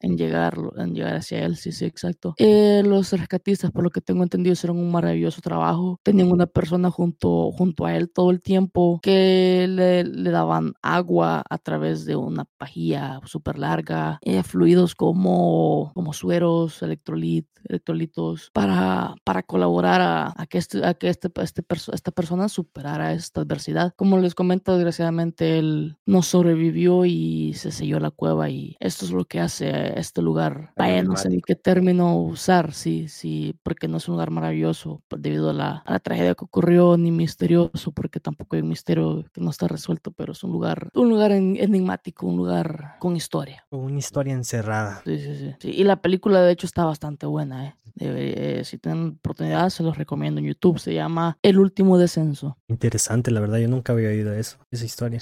en llegar, en llegar hacia él, sí, sí, exacto. Eh, los rescatistas, por lo que tengo entendido, hicieron un maravilloso trabajo. Tenían una persona junto, junto a él todo el tiempo que le, le daban agua a través de una pajilla súper larga, eh, fluidos como, como sueros, electrolit, electrolitos, para, para colaborar a, que, este, a que este, este esta persona superara esta adversidad. Como les comento, desgraciadamente él no sobrevivió y se selló la cueva y esto es lo que hace este lugar. Vaya, no sé ni qué término usar, sí, sí, porque no es un lugar maravilloso debido a la, a la, tragedia que ocurrió, ni misterioso, porque tampoco hay un misterio que no está resuelto, pero es un lugar, un lugar enigmático, un lugar con historia. Una historia encerrada. Sí, sí, sí. Y la película, de hecho, está bastante buena, ¿eh? eh si tienen oportunidad, se los recomiendo en YouTube. Se llama El último descenso. Interesante, la verdad, yo nunca había oído eso, esa historia.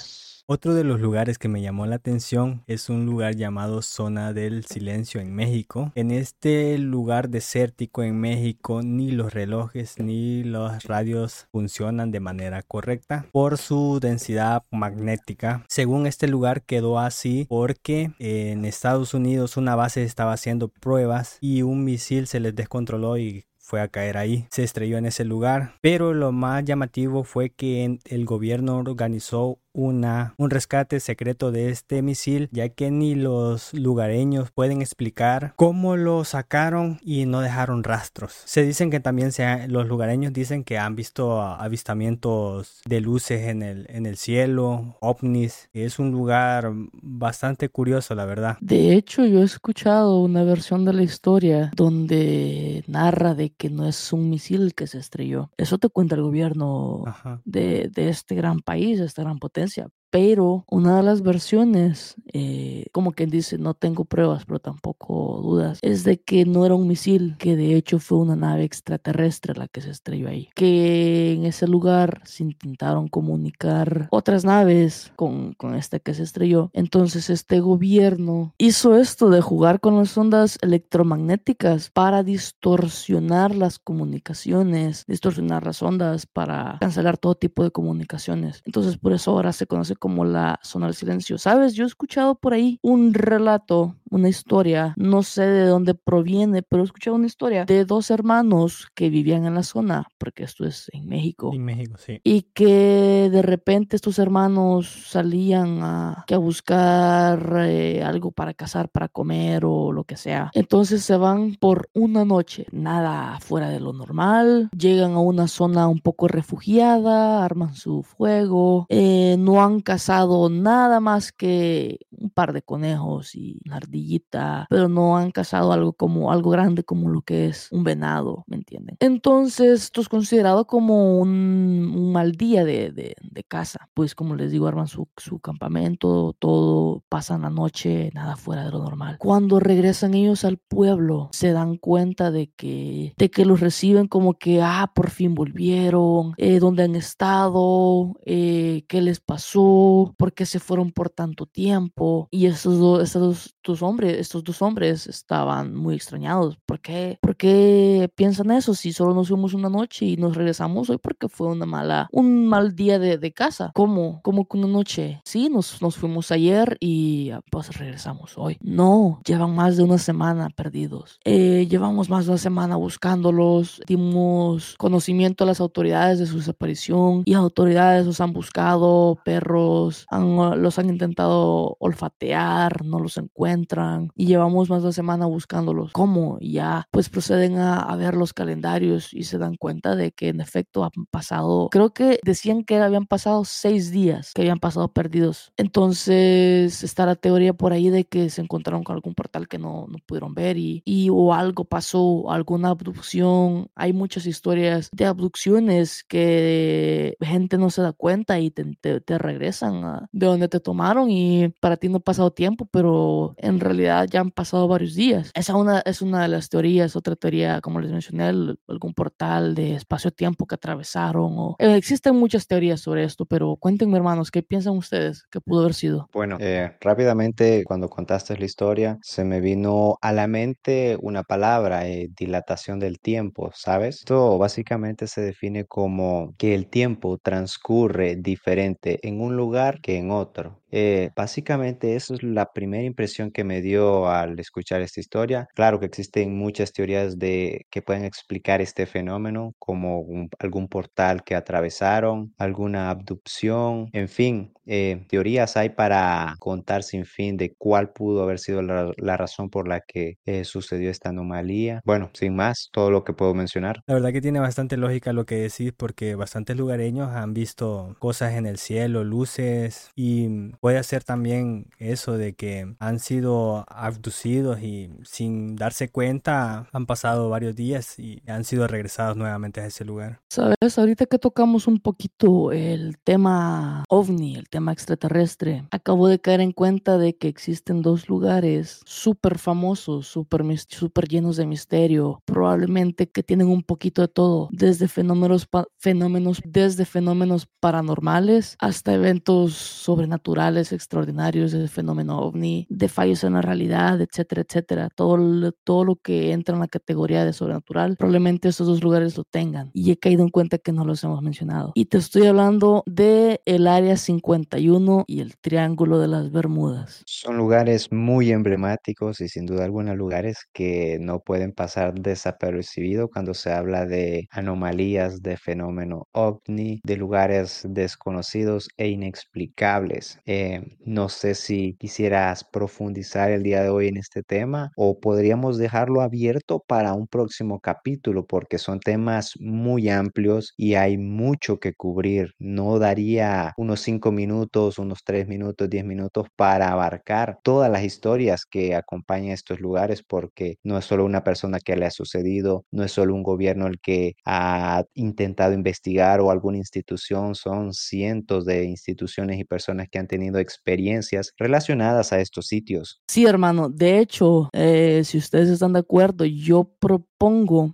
Otro de los lugares que me llamó la atención es un lugar llamado Zona del Silencio en México. En este lugar desértico en México ni los relojes ni las radios funcionan de manera correcta por su densidad magnética. Según este lugar quedó así porque en Estados Unidos una base estaba haciendo pruebas y un misil se les descontroló y fue a caer ahí, se estrelló en ese lugar. Pero lo más llamativo fue que el gobierno organizó una, un rescate secreto de este misil, ya que ni los lugareños pueden explicar cómo lo sacaron y no dejaron rastros. Se dicen que también se los lugareños dicen que han visto avistamientos de luces en el, en el cielo, ovnis. Es un lugar bastante curioso, la verdad. De hecho, yo he escuchado una versión de la historia donde narra de que no es un misil que se estrelló. Eso te cuenta el gobierno de, de este gran país, esta gran potencia resistencia, pero una de las versiones, eh, como quien dice, no tengo pruebas, pero tampoco dudas, es de que no era un misil, que de hecho fue una nave extraterrestre la que se estrelló ahí. Que en ese lugar se intentaron comunicar otras naves con, con esta que se estrelló. Entonces este gobierno hizo esto de jugar con las ondas electromagnéticas para distorsionar las comunicaciones, distorsionar las ondas para cancelar todo tipo de comunicaciones. Entonces por eso ahora se conoce como la zona del silencio. ¿Sabes? Yo he escuchado por ahí un relato, una historia, no sé de dónde proviene, pero he escuchado una historia de dos hermanos que vivían en la zona, porque esto es en México. En México, sí. Y que de repente estos hermanos salían a, a buscar eh, algo para cazar, para comer o lo que sea. Entonces se van por una noche, nada fuera de lo normal, llegan a una zona un poco refugiada, arman su fuego, eh, no han cazado nada más que un par de conejos y una ardillita, pero no han cazado algo como algo grande como lo que es un venado, ¿me entienden? Entonces, esto es considerado como un, mal día de, de, de, caza. Pues como les digo, arman su, su campamento, todo, pasan la noche, nada fuera de lo normal. Cuando regresan ellos al pueblo, se dan cuenta de que, de que los reciben como que, ah, por fin volvieron, eh, dónde han estado, eh, qué les pasó, por qué se fueron por tanto tiempo. Y estos dos, estos dos, hombres, estos dos hombres estaban muy extrañados. ¿Por qué? ¿Por qué piensan eso si solo nos fuimos una noche y nos regresamos hoy porque fue una mala, un mal día de, de casa? ¿Cómo? ¿Cómo que una noche? Sí, nos, nos fuimos ayer y ah, pues regresamos hoy. No, llevan más de una semana perdidos. Eh, llevamos más de una semana buscándolos. Dimos conocimiento a las autoridades de su desaparición y autoridades los han buscado, perros, han, los han intentado olfatear, no los encuentran y llevamos más de una semana buscándolos. ¿Cómo? Y ya pues proceden a, a, ver los calendarios y se dan cuenta de que en efecto han pasado, creo que decían que habían pasado seis días que habían pasado perdidos. Entonces está la teoría por ahí de que se encontraron con algún portal que no, no pudieron ver y, y o algo pasó, alguna abducción. Hay muchas historias de abducciones que gente no se da cuenta y te, te, te regresan a de donde te tomaron y para ti no ha pasado tiempo, pero en realidad ya han pasado varios días. Esa una, es una de las teorías. Otra teoría, como les mencioné, algún portal de espacio-tiempo que atravesaron. O, eh, existen muchas teorías sobre esto, pero cuéntenme, hermanos, ¿qué piensan ustedes que pudo haber sido? Bueno, eh, rápidamente, cuando contaste la historia, se me vino a la mente una palabra, eh, dilatación del tiempo, ¿sabes? Esto básicamente se define como que el tiempo transcurre diferente en un lugar que en otro. Eh, básicamente eso es la primera impresión que me dio al escuchar esta historia. Claro que existen muchas teorías de que pueden explicar este fenómeno, como un- algún portal que atravesaron, alguna abducción, en fin, eh, teorías hay para contar sin fin de cuál pudo haber sido la, la razón por la que eh, sucedió esta anomalía. Bueno, sin más, todo lo que puedo mencionar. La verdad que tiene bastante lógica lo que decís porque bastantes lugareños han visto cosas en el cielo, luces y puede ser también eso de que han sido abducidos y sin darse cuenta han pasado varios días y han sido regresados nuevamente a ese lugar. Sabes, ahorita que tocamos un poquito el tema ovni, el tema extraterrestre, acabo de caer en cuenta de que existen dos lugares súper famosos, súper super llenos de misterio, probablemente que tienen un poquito de todo, desde fenómenos, fenómenos, desde fenómenos paranormales hasta eventos sobrenaturales extraordinarios, el fenómeno ovni, de fallos en la realidad, etcétera, etcétera. Todo, todo lo que entra en la categoría de sobrenatural, probablemente estos dos lugares lo tengan. Y he caído en cuenta que no los hemos mencionado. Y te estoy hablando de el área 51 y el Triángulo de las Bermudas. Son lugares muy emblemáticos y sin duda alguna lugares que no pueden pasar desapercibidos cuando se habla de anomalías, de fenómeno ovni, de lugares desconocidos e inexplicables. Eh, no sé si quisieras profundizar el día de hoy en este tema o podríamos dejarlo abierto para un próximo capítulo porque son temas muy amplios y hay mucho que cubrir. No daría unos cinco minutos, unos tres minutos, diez minutos para abarcar todas las historias que acompañan estos lugares porque no es solo una persona que le ha sucedido, no es solo un gobierno el que ha intentado investigar o alguna institución, son cientos de instituciones y personas que han tenido experiencias relacionadas a estos sitios. Sí, hermano, de hecho, eh, si ustedes están de acuerdo, yo propongo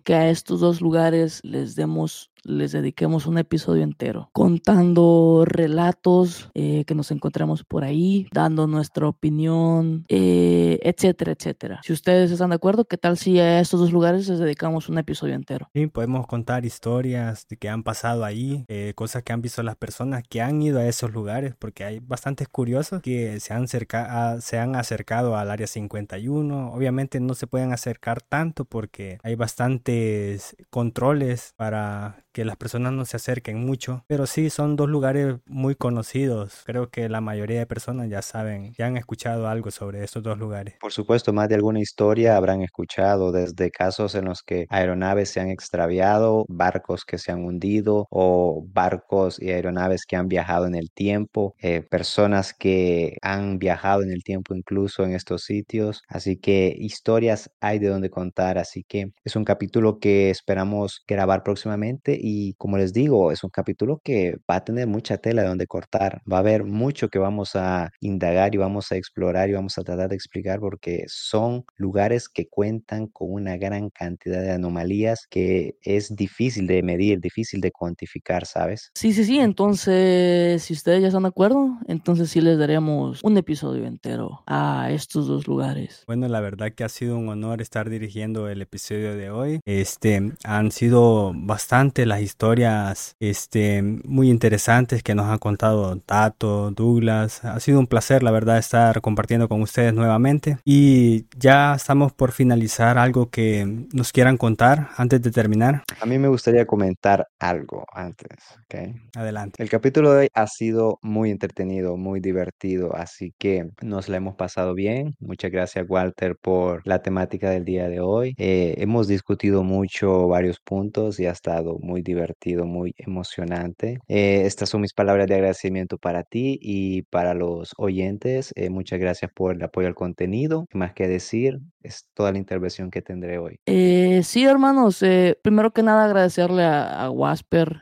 que a estos dos lugares les demos les dediquemos un episodio entero contando relatos eh, que nos encontramos por ahí, dando nuestra opinión, eh, etcétera, etcétera. Si ustedes están de acuerdo, ¿qué tal si a estos dos lugares les dedicamos un episodio entero? Sí, podemos contar historias que han pasado ahí, eh, cosas que han visto las personas que han ido a esos lugares, porque hay bastantes curiosos que se han, se han acercado al área 51. Obviamente no se pueden acercar tanto porque hay bastantes controles para que las personas no se acerquen mucho, pero sí son dos lugares muy conocidos. Creo que la mayoría de personas ya saben, ya han escuchado algo sobre estos dos lugares. Por supuesto, más de alguna historia habrán escuchado, desde casos en los que aeronaves se han extraviado, barcos que se han hundido o barcos y aeronaves que han viajado en el tiempo, eh, personas que han viajado en el tiempo incluso en estos sitios. Así que historias hay de donde contar, así que es un capítulo que esperamos grabar próximamente y como les digo, es un capítulo que va a tener mucha tela de donde cortar, va a haber mucho que vamos a indagar y vamos a explorar y vamos a tratar de explicar porque son lugares que cuentan con una gran cantidad de anomalías que es difícil de medir, difícil de cuantificar, ¿sabes? Sí, sí, sí, entonces si ustedes ya están de acuerdo, entonces sí les daremos un episodio entero a estos dos lugares. Bueno, la verdad que ha sido un honor estar dirigiendo el episodio de hoy. Este, han sido bastante las historias este, muy interesantes que nos han contado Tato, Douglas. Ha sido un placer, la verdad, estar compartiendo con ustedes nuevamente. Y ya estamos por finalizar algo que nos quieran contar antes de terminar. A mí me gustaría comentar algo antes, ¿ok? Adelante. El capítulo de hoy ha sido muy entretenido, muy divertido, así que nos la hemos pasado bien. Muchas gracias, Walter, por la temática del día de hoy. Eh, hemos discutido mucho varios puntos y ha estado muy divertido, muy emocionante. Eh, estas son mis palabras de agradecimiento para ti y para los oyentes. Eh, muchas gracias por el apoyo al contenido. Más que decir, es toda la intervención que tendré hoy. Eh, sí, hermanos, primero que nada agradecerle a, a Wasper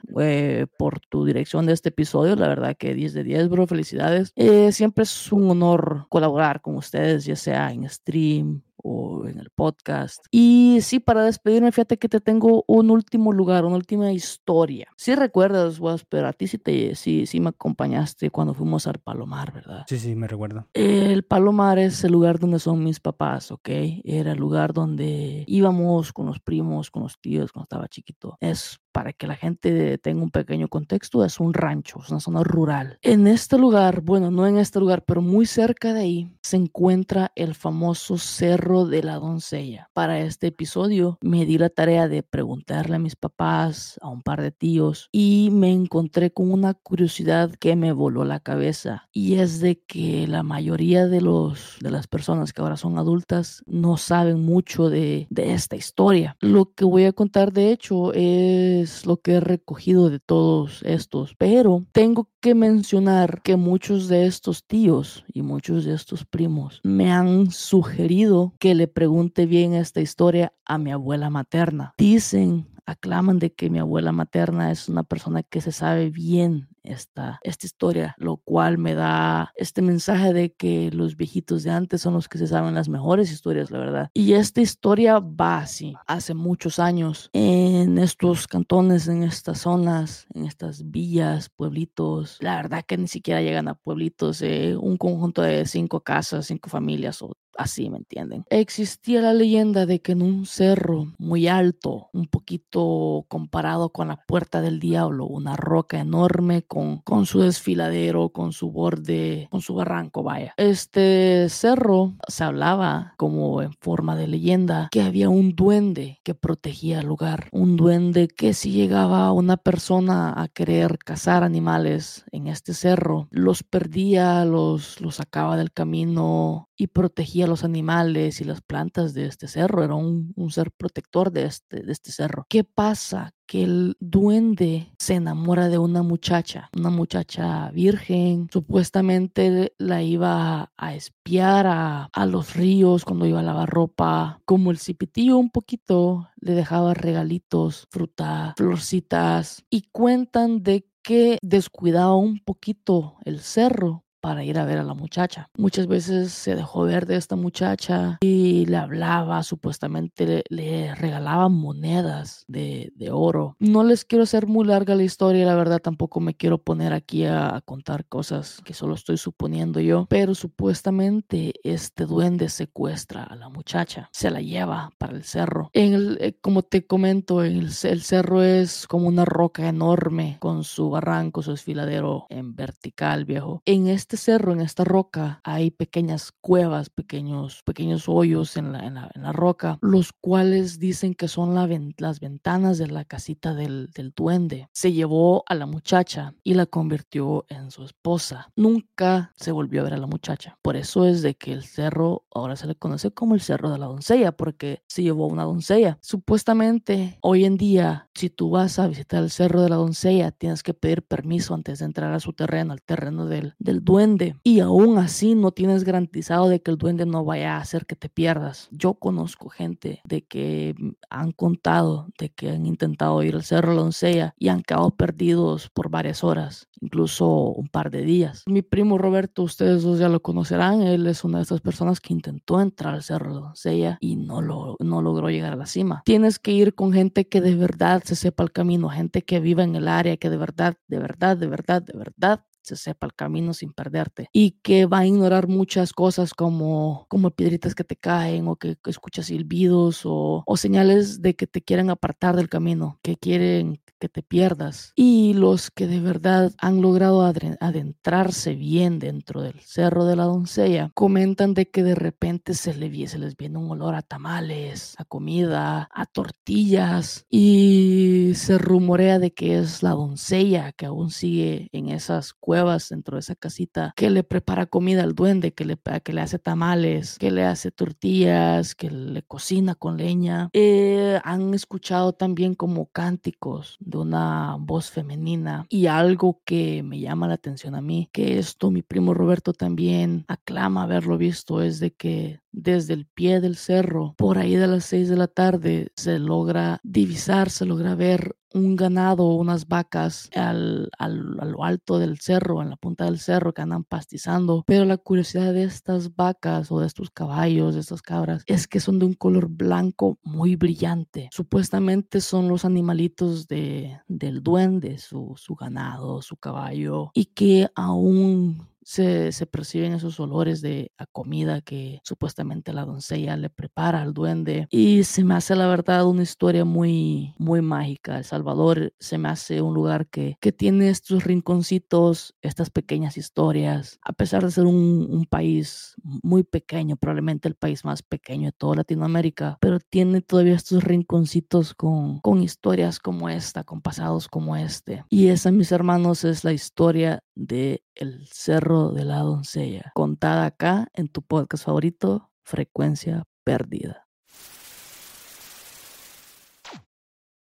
por tu dirección de este episodio. La verdad que 10 de 10, bro, felicidades. siempre es un honor colaborar con ustedes, ya sea en stream o en el podcast. Y sí, para despedirme, fíjate que te tengo un último lugar, una última historia. Si recuerdas, pero a ti sí, te, sí, sí me acompañaste cuando fuimos al Palomar, ¿verdad? Sí, sí, me recuerdo. El Palomar es el lugar donde son mis papás, ¿ok? Era el lugar donde íbamos con los primos, con los tíos cuando estaba chiquito. Es para que la gente tenga un pequeño contexto, es un rancho, es una zona rural. En este lugar, bueno, no en este lugar, pero muy cerca de ahí, se encuentra el famoso Cerro de la Doncella. Para este episodio me di la tarea de preguntarle a mis papás, a un par de tíos, y me encontré con una curiosidad que me voló la cabeza, y es de que la mayoría de, los, de las personas que ahora son adultas no saben mucho de, de esta historia. Lo que voy a contar, de hecho, es es lo que he recogido de todos estos, pero tengo que mencionar que muchos de estos tíos y muchos de estos primos me han sugerido que le pregunte bien esta historia a mi abuela materna. Dicen aclaman de que mi abuela materna es una persona que se sabe bien esta, esta historia, lo cual me da este mensaje de que los viejitos de antes son los que se saben las mejores historias, la verdad. Y esta historia va así, hace muchos años, en estos cantones, en estas zonas, en estas villas, pueblitos, la verdad que ni siquiera llegan a pueblitos, eh, un conjunto de cinco casas, cinco familias o así, ¿me entienden? Existía la leyenda de que en un cerro muy alto, un poquito comparado con la puerta del diablo, una roca enorme con, con su desfiladero, con su borde, con su barranco, vaya. Este cerro se hablaba como en forma de leyenda que había un duende que protegía el lugar, un duende que si llegaba una persona a querer cazar animales en este cerro, los perdía, los, los sacaba del camino y protegía los animales y las plantas de este cerro, era un, ser protector de este, de este cerro. ¿Qué pasa? Que el duende se enamora de una muchacha, una muchacha virgen, supuestamente la iba a espiar a, a los ríos cuando iba a lavar ropa, como el cipitillo un poquito le dejaba regalitos, fruta, florcitas y cuentan de que descuidaba un poquito el cerro para ir a ver a la muchacha. Muchas veces se dejó ver de esta muchacha y le hablaba, supuestamente le, regalaba monedas de, oro. No les quiero hacer muy larga la historia, la verdad tampoco me quiero poner aquí a, contar cosas que solo estoy suponiendo yo, pero supuestamente este duende secuestra a la muchacha, se la lleva para el cerro. En el, eh, como te comento, el, el cerro es como una roca enorme con su barranco, su desfiladero en vertical, viejo. En este este cerro, en esta roca, hay pequeñas cuevas, pequeños, pequeños hoyos en la, roca, los cuales dicen que son las ventanas de la casita del, del duende. Se llevó a la muchacha y la convirtió en su esposa. Nunca se volvió a ver a la muchacha. Por eso es de que el cerro ahora se le conoce como el cerro de la doncella, porque se llevó a una doncella. Supuestamente, hoy en día, si tú vas a visitar el cerro de la doncella, tienes que pedir permiso antes de entrar a su terreno, al terreno del, del duende y aún así no tienes garantizado de que el duende no vaya a hacer que te pierdas. Yo conozco gente de que han contado de que han intentado ir al Cerro de la Doncella y han quedado perdidos por varias horas, incluso un par de días. Mi primo Roberto, ustedes ya lo conocerán, él es una de estas personas que intentó entrar al Cerro de la Doncella y no, lo, no logró llegar a la cima. Tienes que ir con gente que de verdad se sepa el camino, gente que viva en el área, que de verdad, de verdad, de verdad, de verdad se sepa el camino sin perderte y que va a ignorar muchas cosas como, como piedritas que te caen o que, escuchas silbidos o, o señales de que te quieren apartar del camino, que quieren que te pierdas. Y los que de verdad han logrado adentrarse bien dentro del cerro de la doncella, comentan de que de repente se, le, se les viene un olor a tamales, a comida, a tortillas y se rumorea de que es la doncella que aún sigue en esas cuevas dentro de esa casita que le prepara comida al duende, que le, que le hace tamales, que le hace tortillas, que le cocina con leña. Eh, han escuchado también como cánticos de una voz femenina y algo que me llama la atención a mí, que esto mi primo Roberto también aclama haberlo visto, es de que desde el pie del cerro, por ahí de las seis de la tarde, se logra divisar, se logra ver un ganado o unas vacas al, al, a lo alto del cerro, en la punta del cerro que andan pastizando. Pero la curiosidad de estas vacas o de estos caballos, de estas cabras, es que son de un color blanco muy brillante. Supuestamente son los animalitos de, del duende, su, su ganado, su caballo, y que aún se, se, perciben esos olores de a comida que supuestamente la doncella le prepara al duende. Y se me hace la verdad una historia muy muy mágica. El Salvador se me hace un lugar que, que tiene estos rinconcitos estas pequeñas historias. A pesar de ser un, un país muy pequeño probablemente el país más pequeño de toda Latinoamérica pero tiene todavía estos rinconcitos con, con historias como esta con pasados como este. Y esa mis hermanos es la historia de El Cerro de la Doncella, contada acá en tu podcast favorito, Frecuencia Perdida.